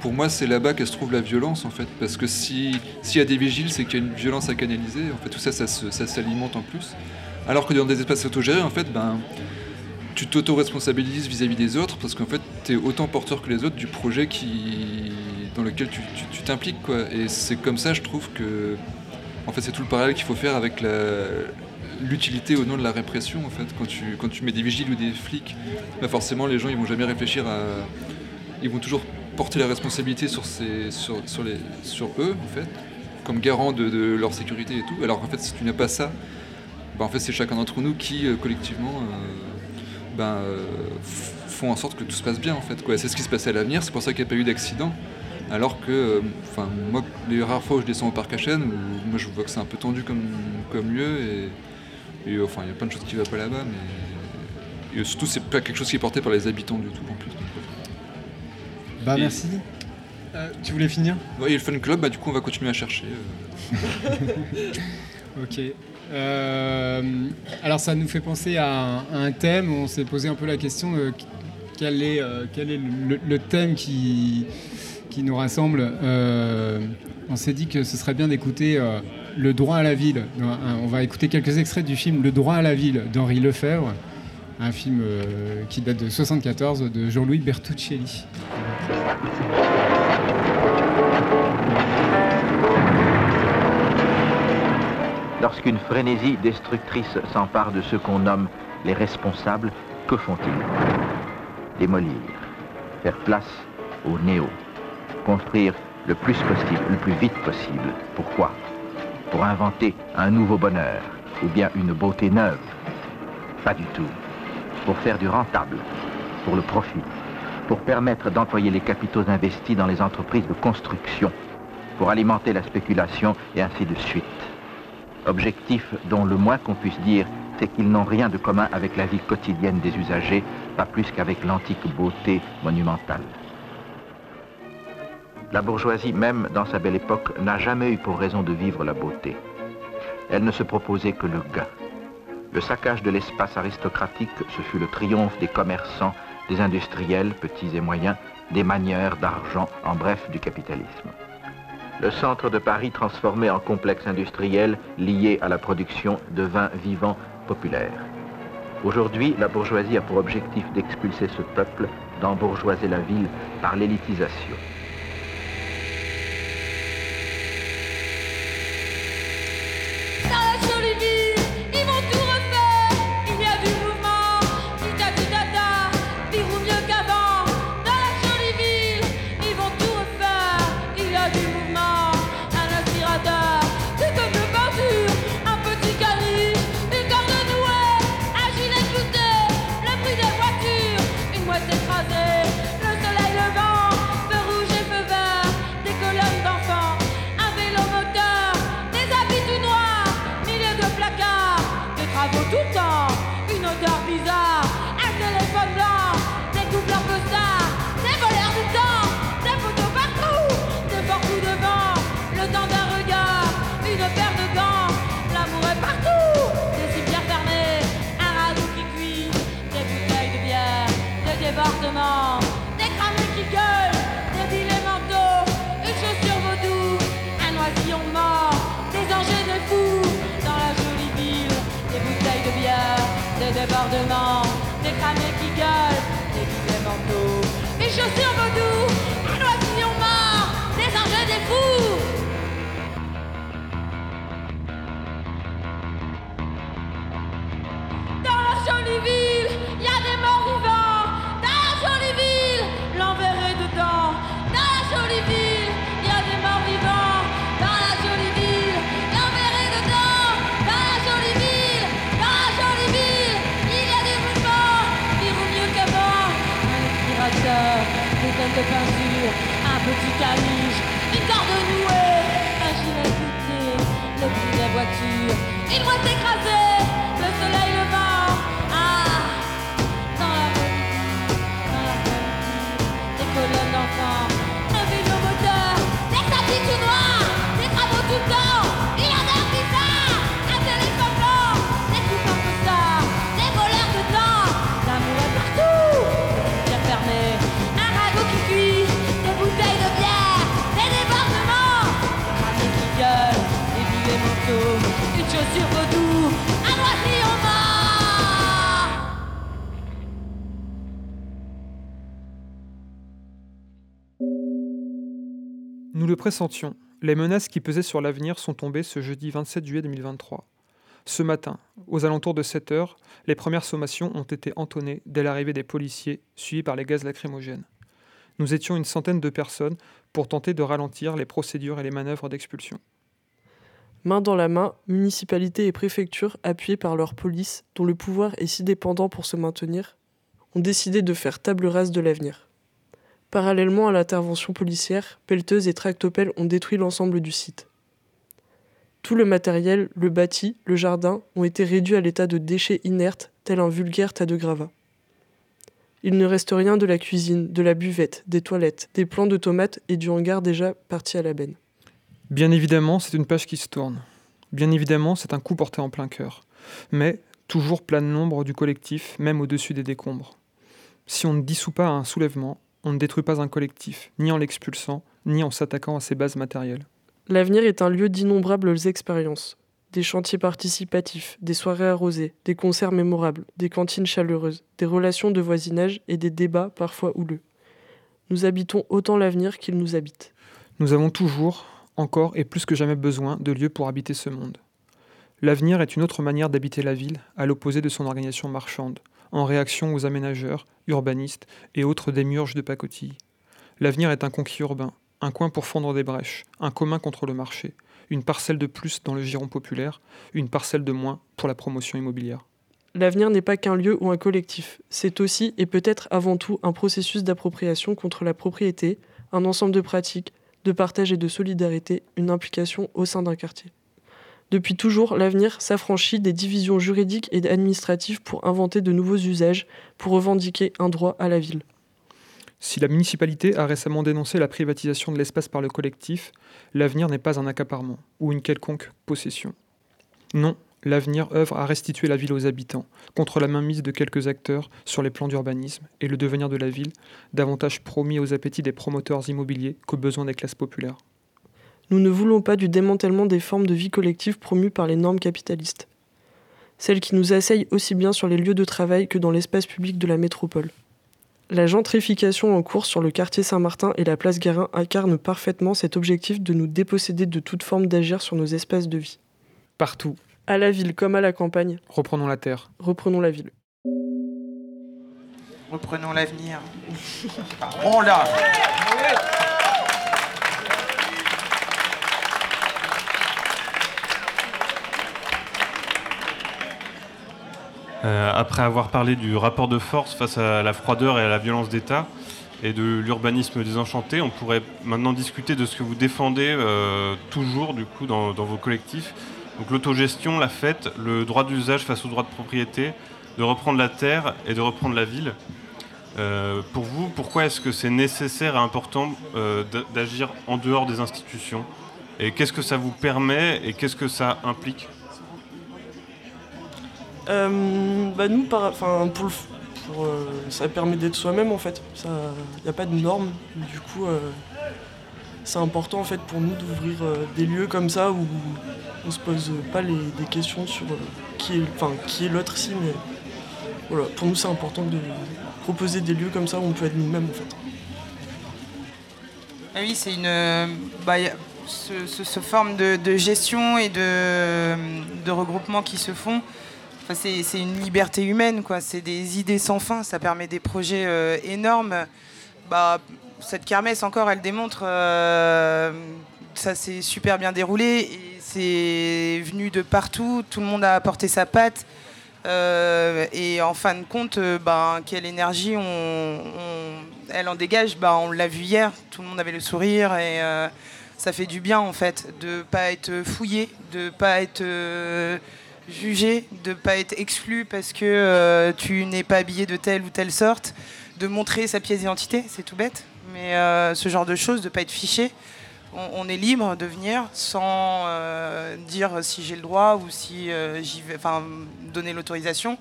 Pour moi, c'est là-bas qu'elle se trouve la violence, en fait. Parce que si- s'il y a des vigiles, c'est qu'il y a une violence à canaliser. En fait, tout ça, ça s'alimente en plus. Alors que dans des espaces autogérés, en fait, ben, tu t'auto-responsabilises vis-à-vis des autres parce qu'en fait, tu es autant porteur que les autres du projet qui... dans lequel tu tu- t'impliques. quoi. Et c'est comme ça, je trouve que. En fait, c'est tout le parallèle qu'il faut faire avec l'utilité au nom de la répression. En fait, quand tu, quand tu mets des vigiles ou des flics, bah forcément, les gens ils vont jamais réfléchir à. Ils vont toujours porter la responsabilité sur, sur, les, sur eux, en fait, comme garant de, de leur sécurité et tout. Alors qu'en fait, si tu n'as pas ça, bah, en fait, c'est chacun d'entre nous qui, euh, collectivement, euh, ben, euh, font en sorte que tout se passe bien, en fait. C'est ce qui se passait à l'avenir, c'est pour ça qu'il n'y a pas eu d'accident. Alors que, euh, enfin, moi, les rares fois où je descends au parc à où moi je vois que c'est un peu tendu comme, comme lieu, et, et, enfin, il y a plein de choses qui ne vont pas là-bas, mais et surtout, c'est pas quelque chose qui est porté par les habitants du tout, en plus. Bah Et- merci. Euh, tu voulais finir? Et le Fun Club, bah, du coup, on va continuer à chercher. euh. [LAUGHS] Ok. Euh, alors ça nous fait penser à un, thème. On s'est posé un peu la question de quel est, euh, quel est le, thème qui, nous rassemble. Euh, on s'est dit que ce serait bien d'écouter Le droit à la ville. On va écouter quelques extraits du film Le droit à la ville d'Henri Lefebvre, un film qui date de 74 de Jean-Louis Bertuccelli. Lorsqu'une frénésie destructrice s'empare de ceux qu'on nomme les responsables, que font-ils? Démolir, faire place au néo, construire le plus possible, le plus vite possible. Pourquoi? Pour inventer un nouveau bonheur ou bien une beauté neuve? Pas du tout. Pour faire du rentable, pour le profit, pour permettre d'employer les capitaux investis dans les entreprises de construction, pour alimenter la spéculation et ainsi de suite. Objectif dont le moins qu'on puisse dire, c'est qu'ils n'ont rien de commun avec la vie quotidienne des usagers, pas plus qu'avec l'antique beauté monumentale. La bourgeoisie, même dans sa belle époque, n'a jamais eu pour raison de vivre la beauté. Elle ne se proposait que le gain. Le saccage de l'espace aristocratique, ce fut le triomphe des commerçants, des industriels, petits et moyens, des manieurs d'argent, en bref, du capitalisme. Le centre de Paris transformé en complexe industriel lié à la production de vins vivants populaires. Aujourd'hui, la bourgeoisie a pour objectif d'expulser ce peuple, d'embourgeoiser la ville par l'élitisation. De peinture, un petit caniche, une corde nouée, un gilet coûté, le bruit des voitures, une boîte écrasée, Nous le pressentions. Les menaces qui pesaient sur l'avenir sont tombées ce jeudi 27 juillet 2023. Ce matin, aux alentours de 7 heures, les premières sommations ont été entonnées dès l'arrivée des policiers, suivis par les gaz lacrymogènes. Nous étions une centaine de personnes pour tenter de ralentir les procédures et les manœuvres d'expulsion. Main dans la main, municipalités et préfectures, appuyées par leur police, dont le pouvoir est si dépendant pour se maintenir, ont décidé de faire table rase de l'avenir. Parallèlement à l'intervention policière, pelleteuses et tractopelles ont détruit l'ensemble du site. Tout le matériel, le bâti, le jardin ont été réduits à l'état de déchets inertes, tel un vulgaire tas de gravats. Il ne reste rien de la cuisine, de la buvette, des toilettes, des plants de tomates et du hangar déjà parti à la benne. Bien évidemment, c'est une page qui se tourne. Bien évidemment, c'est un coup porté en plein cœur. Mais toujours plane l'ombre du collectif, même au-dessus des décombres. Si on ne dissout pas un soulèvement, on ne détruit pas un collectif, ni en l'expulsant, ni en s'attaquant à ses bases matérielles. L'avenir est un lieu d'innombrables expériences. Des chantiers participatifs, des soirées arrosées, des concerts mémorables, des cantines chaleureuses, des relations de voisinage et des débats parfois houleux. Nous habitons autant l'avenir qu'il nous habite. Nous avons toujours, encore et plus que jamais besoin de lieux pour habiter ce monde. L'avenir est une autre manière d'habiter la ville, à l'opposé de son organisation marchande, en réaction aux aménageurs, urbanistes et autres démiurges de pacotille. L'avenir est un conquis urbain, un coin pour fondre des brèches, un commun contre le marché, une parcelle de plus dans le giron populaire, une parcelle de moins pour la promotion immobilière. L'avenir n'est pas qu'un lieu ou un collectif, c'est aussi et peut-être avant tout un processus d'appropriation contre la propriété, un ensemble de pratiques, de partage et de solidarité, une implication au sein d'un quartier. Depuis toujours, l'avenir s'affranchit des divisions juridiques et administratives pour inventer de nouveaux usages, pour revendiquer un droit à la ville. Si la municipalité a récemment dénoncé la privatisation de l'espace par le collectif, l'avenir n'est pas un accaparement ou une quelconque possession. Non, l'avenir œuvre à restituer la ville aux habitants, contre la mainmise de quelques acteurs sur les plans d'urbanisme et le devenir de la ville, davantage promis aux appétits des promoteurs immobiliers qu'aux besoins des classes populaires. Nous ne voulons pas du démantèlement des formes de vie collective promues par les normes capitalistes. Celles qui nous asseyent aussi bien sur les lieux de travail que dans l'espace public de la métropole. La gentrification en cours sur le quartier Saint-Martin et la place Guérin incarne parfaitement cet objectif de nous déposséder de toute forme d'agir sur nos espaces de vie. Partout. À la ville comme à la campagne. Reprenons la terre. Reprenons la ville. Reprenons l'avenir. On l'a Euh, après avoir parlé du rapport de force face à la froideur et à la violence d'État et de l'urbanisme désenchanté, on pourrait maintenant discuter de ce que vous défendez euh, toujours du coup dans, dans vos collectifs. Donc l'autogestion, la fête, le droit d'usage face au droit de propriété, de reprendre la terre et de reprendre la ville. Euh, pour vous, pourquoi est-ce que c'est nécessaire et important euh, d'agir en dehors des institutions? Et qu'est-ce que ça vous permet et qu'est-ce que ça implique? Euh, bah nous, pour ça permet d'être soi-même en fait. Il n'y a pas de normes. Du coup, c'est important en fait pour nous d'ouvrir euh, des lieux comme ça où on se pose pas les, des questions sur euh, qui est, qui est l'autre ici. Mais voilà, pour nous, c'est important de proposer des lieux comme ça où on peut être nous-mêmes en fait. Ah oui, c'est une euh, bah, ce, ce- forme de, de gestion et de, de regroupement qui se font. Enfin, c'est une liberté humaine, quoi. C'est des idées sans fin. Ça permet des projets énormes. Bah, cette kermesse encore, elle démontre. euh, ça s'est super bien déroulé c'est venu de partout. Tout le monde a apporté sa patte. Euh, et en fin de compte, euh, ben, quelle énergie on, elle en dégage, ben, on l'a vu hier, tout le monde avait le sourire et ça fait du bien en fait de pas être fouillé, de pas être jugé, de pas être exclu parce que tu n'es pas habillé de telle ou telle sorte, de montrer sa pièce d'identité, c'est tout bête, mais euh, ce genre de choses, de pas être fiché on, est libre de venir sans euh, dire si j'ai le droit ou si euh, j'y vais, enfin donner l'autorisation.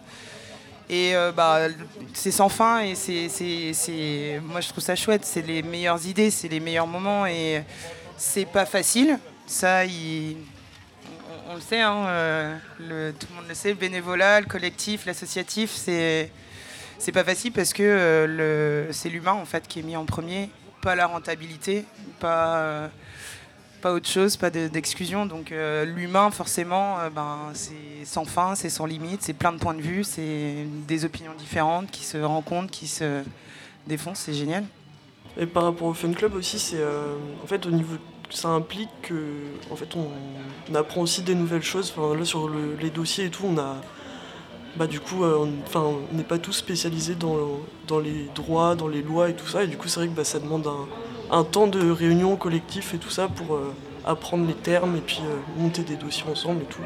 Et bah, c'est sans fin et c'est, c'est, c'est- moi je trouve ça chouette. C'est les meilleures idées, c'est les meilleurs moments et c'est pas facile. Ça, on, on le sait, hein, le- tout le monde le sait. Le bénévolat, le collectif, l'associatif, c'est c'est pas facile parce que euh, c'est l'humain en fait qui est mis en premier pas la rentabilité, pas, euh, pas autre chose, pas de- d'exclusion. Donc euh, l'humain, forcément, ben, c'est sans fin, c'est sans limite, c'est plein de points de vue, c'est des opinions différentes qui se rencontrent, qui se défoncent, c'est génial. Et par rapport au fun club aussi, c'est en fait au niveau, ça implique que en fait apprend aussi des nouvelles choses. Là sur le- les dossiers et tout, on a bah du coup, euh, on- n'est pas tous spécialisés dans, dans les droits, dans les lois et tout ça. Et du coup, c'est vrai que bah, ça demande un, un temps de réunion collectif et tout ça pour euh, apprendre les termes et puis euh, monter des dossiers ensemble et tout.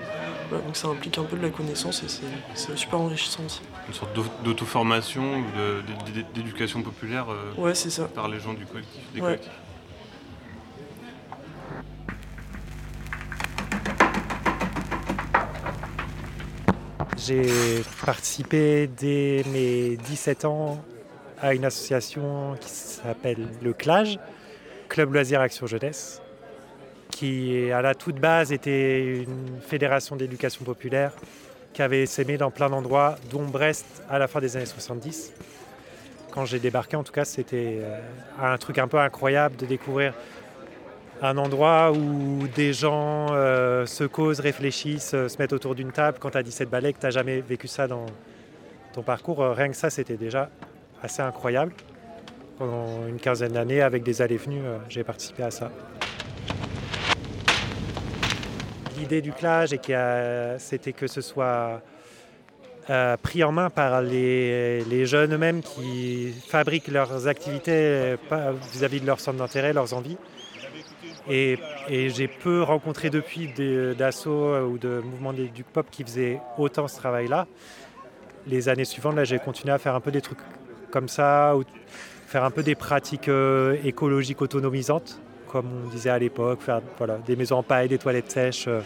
Voilà, donc ça implique un peu de la connaissance et c'est- super enrichissant aussi. Une sorte d'au- d'auto-formation, d'éducation populaire Ouais, ça. par les gens du collectif. Des Ouais. collectifs. J'ai participé dès mes 17 ans à une association qui s'appelle le CLAGE, Club Loisirs Action Jeunesse, qui à la toute base était une fédération d'éducation populaire qui avait essaimé dans plein d'endroits, dont Brest à la fin des années 70. Quand j'ai débarqué, en tout cas, c'était euh, un truc un peu incroyable de découvrir un endroit où des gens euh, se causent, réfléchissent, euh, se mettent autour d'une table quand tu as 17 balais, que tu n'as jamais vécu ça dans ton parcours. euh, rien que ça, c'était déjà assez incroyable. Pendant une quinzaine d'années, avec des allées-venues, j'ai participé à ça. L'idée du clash, c'était que ce soit pris en main par les, jeunes eux-mêmes qui fabriquent leurs activités vis-à-vis de leur centre d'intérêt, leurs envies. Et, j'ai peu rencontré depuis d'assauts ou de mouvements du pop qui faisaient autant ce travail-là. Les années suivantes, là, j'ai continué à faire un peu des trucs comme ça, ou faire un peu des pratiques euh, écologiques autonomisantes, comme on disait à l'époque, faire voilà, des maisons en paille, des toilettes sèches, euh,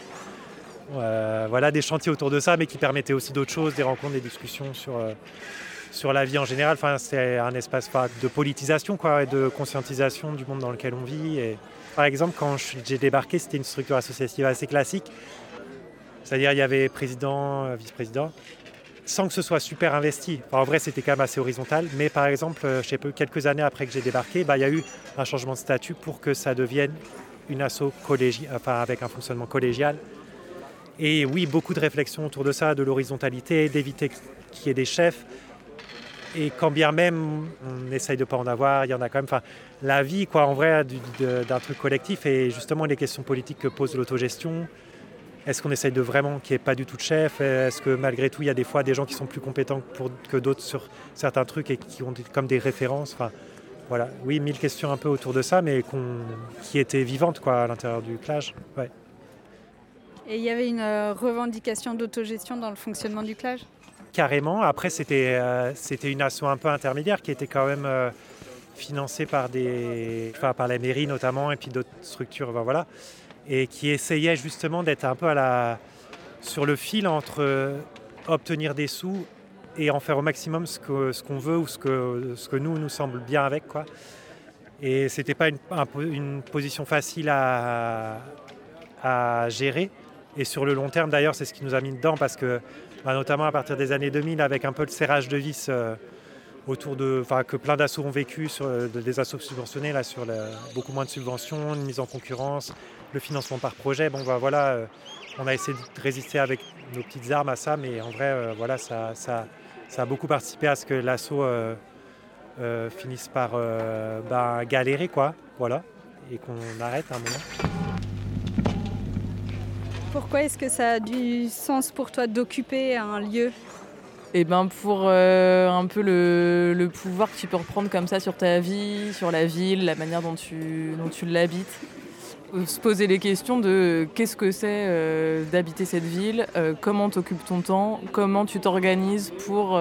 euh, voilà, des chantiers autour de ça, mais qui permettaient aussi d'autres choses, des rencontres, des discussions sur, euh, sur la vie en général. Enfin, c'est un espace de politisation quoi, et de conscientisation du monde dans lequel on vit. Par exemple, quand j'ai débarqué, c'était une structure associative assez classique. C'est-à-dire, il y avait président, euh, vice-président, sans que ce soit super investi. En vrai, c'était quand même assez horizontal. Mais par exemple, euh, je sais quelques années après que j'ai débarqué, bah, il y a eu un changement de statut pour que ça devienne une asso avec un fonctionnement collégial. Et oui, beaucoup de réflexions autour de ça, de l'horizontalité, d'éviter qu'il y ait des chefs. Et quand bien même on essaye de ne pas en avoir, il y en a quand même. Enfin, la vie, quoi, en vrai, d'un truc collectif et justement les questions politiques que pose l'autogestion. Est-ce qu'on essaye de vraiment qu'il n'y ait pas du tout de chef? Est-ce que malgré tout, il y a des fois des gens qui sont plus compétents que d'autres sur certains trucs et qui ont comme des références? Voilà. Oui, mille questions un peu autour de ça, mais qui étaient vivantes quoi, à l'intérieur du clash. Ouais. Et il y avait une euh, revendication d'autogestion dans le fonctionnement du clash? Carrément. Après, c'était euh, c'était une asso un peu intermédiaire qui était quand même euh, financée par, des, la mairie notamment et puis d'autres structures. ben voilà, et qui essayait justement d'être un peu à la, sur le fil entre euh, obtenir des sous et en faire au maximum ce que- ce qu'on veut ou ce que, ce que nous nous semble bien avec. Quoi. Et c'était pas une position facile à, à gérer. Et sur le long terme, d'ailleurs, c'est ce qui nous a mis dedans parce que, bah, notamment à partir des années 2000, avec un peu le serrage de vis euh, autour de, que plein d'assauts ont vécu, sur, euh, de- des assos subventionnés, là, sur beaucoup moins de subventions, une mise en concurrence, le financement par projet. Bon, bah, voilà, euh, on a essayé de résister avec nos petites armes à ça, mais en vrai, voilà, ça, ça, a beaucoup participé à ce que l'assaut finisse par bah, galérer, quoi, voilà, et qu'on arrête un moment. Pourquoi est-ce que ça a du sens pour toi d'occuper un lieu Et ben pour euh, un peu le, pouvoir que tu peux reprendre comme ça sur ta vie, sur la ville, la manière dont tu, l'habites. Euh, Se poser les questions de euh, qu'est-ce que c'est d'habiter cette ville, comment t'occupes ton temps, comment tu t'organises pour,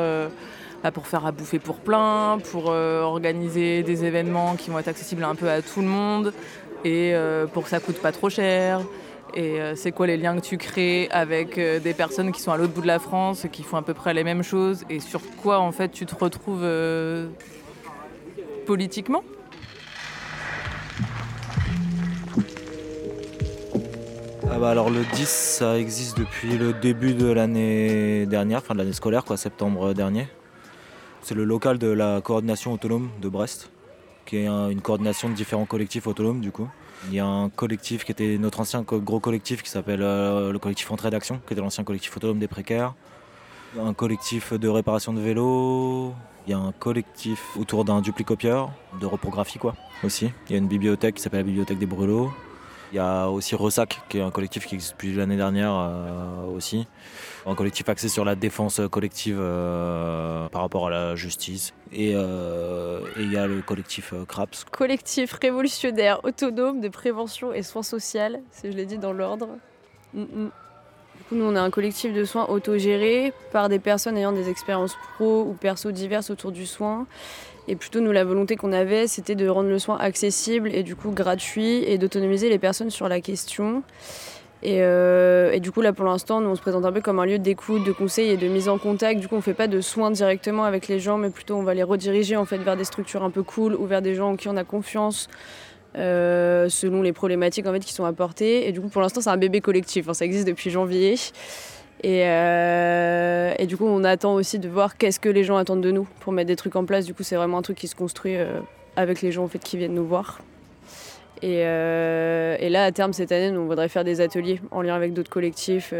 bah, faire à bouffer pour plein, pour organiser des événements qui vont être accessibles un peu à tout le monde et pour que ça coûte pas trop cher. Et euh, c'est quoi les liens que tu crées avec euh, des personnes qui sont à l'autre bout de la France, qui font à peu près les mêmes choses, et sur quoi en fait tu te retrouves euh, politiquement? Ah bah alors le 10 ça existe depuis le début de l'année dernière, fin de l'année scolaire quoi, septembre dernier. C'est le local de la coordination autonome de Brest qui est un- une coordination de différents collectifs autonomes du coup. Il y a un collectif qui était notre ancien gros collectif qui s'appelle euh, le collectif Entrée d'Action, qui était l'ancien collectif autonome des précaires. Un collectif de réparation de vélos. Il y a un collectif autour d'un duplicopieur, de reprographie quoi, aussi. Il y a une bibliothèque qui s'appelle la Bibliothèque des Brûlots. Il y a aussi Ressac, qui est un collectif qui existe depuis l'année dernière euh, aussi. Un collectif axé sur la défense collective euh, par rapport à la justice. Et, euh, il y a le collectif CRAPS. Collectif révolutionnaire autonome de prévention et soins sociaux, si je l'ai dit dans l'ordre. Mm, mm. Du coup, nous, on a un collectif de soins autogérés par des personnes ayant des expériences pro ou perso diverses autour du soin. Et plutôt, nous, la volonté qu'on avait, c'était de rendre le soin accessible et du coup gratuit et d'autonomiser les personnes sur la question. Et, euh, et du coup, là, pour l'instant, nous, on se présente un peu comme un lieu d'écoute, de conseil et de mise en contact. Du coup, on fait pas de soins directement avec les gens, mais plutôt on va les rediriger en fait vers des structures un peu cool ou vers des gens en qui on a confiance. euh, selon les problématiques en fait, qui sont apportées. Et du coup, pour l'instant, c'est un bébé collectif. Enfin, ça existe depuis janvier. Et, euh, et du coup, on attend aussi de voir qu'est-ce que les gens attendent de nous pour mettre des trucs en place. Du coup, c'est vraiment un truc qui se construit euh, avec les gens en fait, qui viennent nous voir. Et, euh, et là, à terme, cette année, nous, on voudrait faire des ateliers en lien avec d'autres collectifs,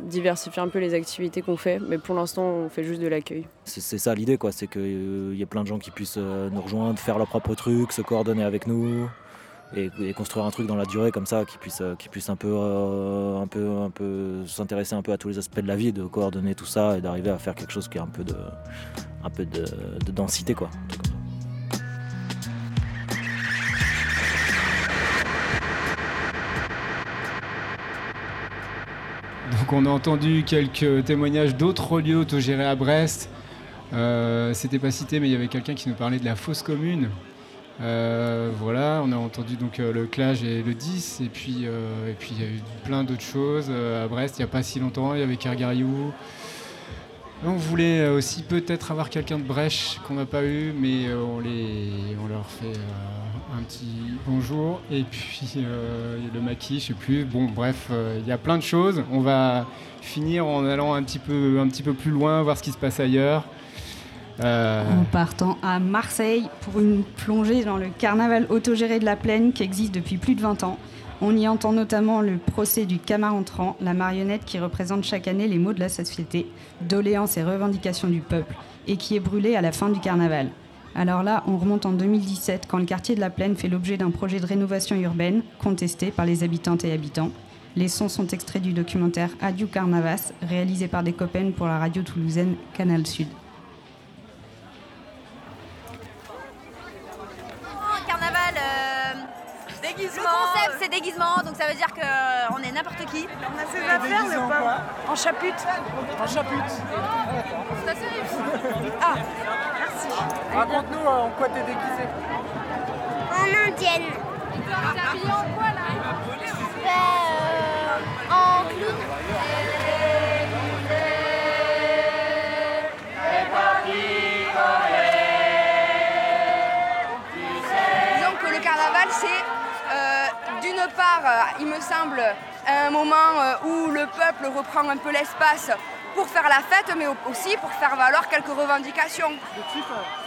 diversifier un peu les activités qu'on fait. Mais pour l'instant, on fait juste de l'accueil. C'est ça l'idée, quoi. C'est qu'il y ait plein de gens qui puissent nous rejoindre, faire leur propre truc, se coordonner avec nous et, construire un truc dans la durée comme ça, qui puisse, euh, qui puisse un peu, euh, un peu, un peu s'intéresser un peu à tous les aspects de la vie, de coordonner tout ça et d'arriver à faire quelque chose qui a un peu de, un peu de, de densité, quoi. Donc on a entendu quelques témoignages d'autres lieux autogérés à Brest. Euh, C'était pas cité, mais il y avait quelqu'un qui nous parlait de la fosse commune. Euh, voilà, on a entendu donc euh, le Clash et le 10, et puis euh, et puis il y a eu plein d'autres choses à Brest. Il n'y a pas si longtemps, il y avait Kergariou. On voulait aussi peut-être avoir quelqu'un de Brèche qu'on n'a pas eu, mais on, les, leur fait un petit bonjour. Et puis le maquis, je sais plus. Bon, bref, il y a plein de choses. On va finir en allant un petit peu, un petit peu plus loin, voir ce qui se passe ailleurs. Euh, En partant à Marseille pour une plongée dans le carnaval autogéré de la Plaine qui existe depuis plus de 20 ans. On y entend notamment le procès du Camar entrant, la marionnette qui représente chaque année les maux de la société, doléances et revendications du peuple, et qui est brûlée à la fin du carnaval. Alors là, on remonte en 2017 quand le quartier de la Plaine fait l'objet d'un projet de rénovation urbaine contesté par les habitantes et habitants. Les sons sont extraits du documentaire Adieu Carnavas, réalisé par des copains pour la radio toulousaine Canal Sud. Carnaval, euh, déguisement. Le concept c'est déguisement, donc ça veut dire qu'on est n'importe qui. On a ses affaires, mais pas En chapute. En chapute. Ah, merci. Raconte-nous euh, en quoi t'es déguisé. En indienne. habillé en quoi là? Part, euh, il me semble, un moment euh, où le peuple reprend un peu l'espace pour faire la fête, mais au- aussi pour faire valoir quelques revendications.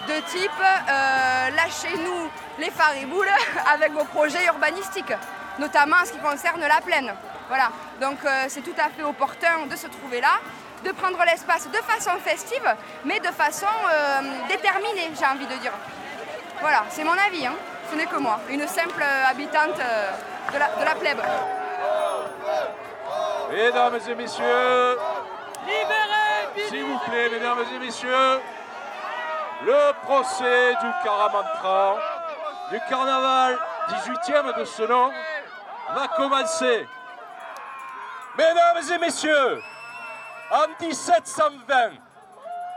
De type, euh, lâchez-nous les fariboules [LAUGHS] avec vos projets urbanistiques, notamment en ce qui concerne la plaine. Voilà, donc euh, c'est tout à fait opportun de se trouver là, de prendre l'espace de façon festive, mais de façon euh, déterminée, j'ai envie de dire. Voilà, c'est mon avis, hein. ce n'est que moi, une simple habitante de, la, de la plèbe. Mesdames et messieurs, s'il vous plaît, mesdames et messieurs, le procès du Caramantra, du carnaval 18e de ce nom, va commencer. Mesdames et messieurs, en 1720,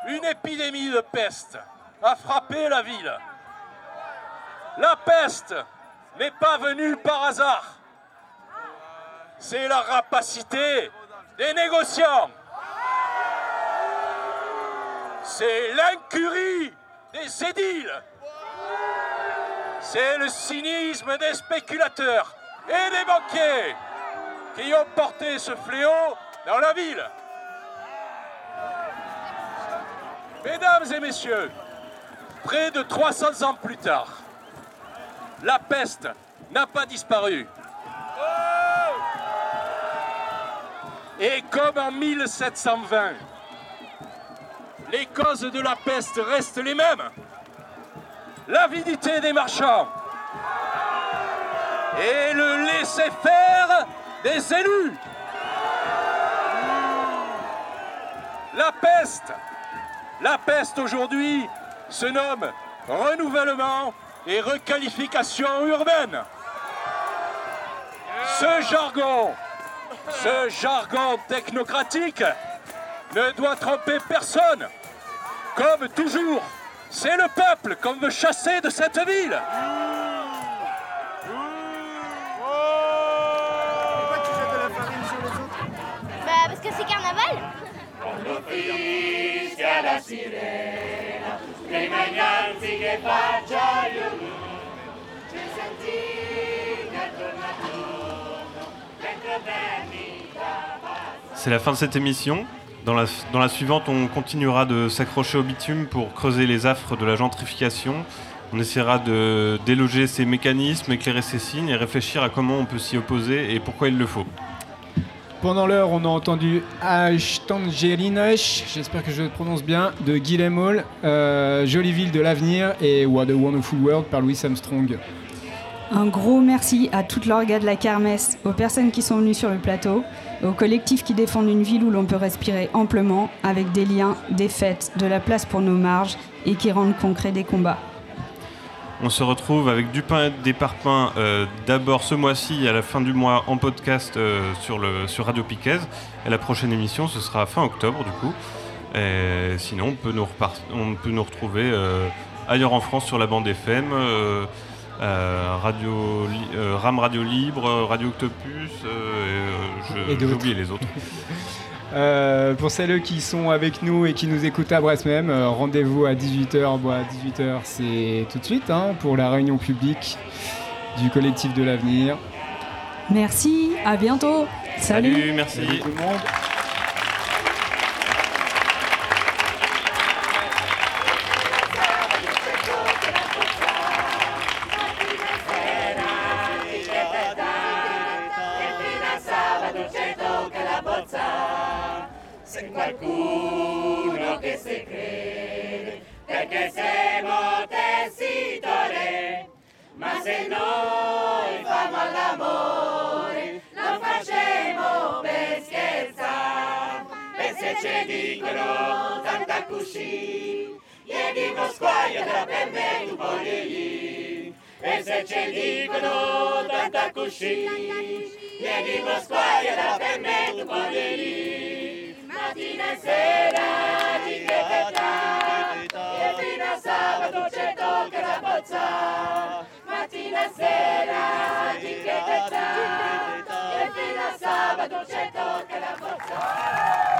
une épidémie de peste a frappé la ville. La peste n'est pas venue par hasard. C'est la rapacité des négociants. C'est l'incurie des édiles. C'est le cynisme des spéculateurs et des banquiers qui ont porté ce fléau dans la ville. Mesdames et messieurs, près de 300 ans plus tard, la peste n'a pas disparu. Et comme en 1720, les causes de la peste restent les mêmes. L'avidité des marchands et le laisser-faire des élus. La peste, la peste aujourd'hui se nomme renouvellement et requalification urbaine. Ce jargon, ce jargon technocratique ne doit tromper personne. Comme toujours, c'est le peuple qu'on veut chasser de cette ville. Bah parce que c'est carnaval C'est la fin de cette émission. Dans la suivante, on continuera de s'accrocher au bitume pour creuser les affres de la gentrification. On essaiera de déloger ces mécanismes, éclairer ces signes et réfléchir à comment on peut s'y opposer et pourquoi il le faut. Pendant l'heure, on a entendu Ashtangerinash, j'espère que je le prononce bien, de Guillaume Hall, euh, Jolie ville de l'avenir et What a Wonderful World par Louis Armstrong. Un gros merci à toute l'orga de la kermesse, aux personnes qui sont venues sur le plateau, aux collectifs qui défendent une ville où l'on peut respirer amplement, avec des liens, des fêtes, de la place pour nos marges et qui rendent concret des combats. On se retrouve avec du pain et des parpaings euh, d'abord ce mois-ci à la fin du mois en podcast euh, sur, le, sur Radio Piquez. Et la prochaine émission, ce sera fin octobre du coup. Et sinon, on peut nous, repart- on peut nous retrouver euh, ailleurs en France sur la bande FM, euh, Radio, euh, RAM Radio Libre, Radio Octopus, euh, j'ai oublié les autres. [LAUGHS] Euh, pour celles qui sont avec nous et qui nous écoutent à Brest même, euh, rendez-vous à 18h. Bon, à 18h, c'est tout de suite hein, pour la réunion publique du collectif de l'avenir. Merci, à bientôt. Salut. Salut, merci. Salut tout le monde. Qualcuno che si crede perché siamo tessitori ma se noi famo all'amore lo facciamo per scherzare e se ci dicono tanta così io dico squaglio da per me tu voglio e se ci dicono tanta così io dico squaglio da per me tu e sera di che e fino a sabato c'è tocca la bozza. Mattina e sera di che e fino a sabato c'è tocca la bozza.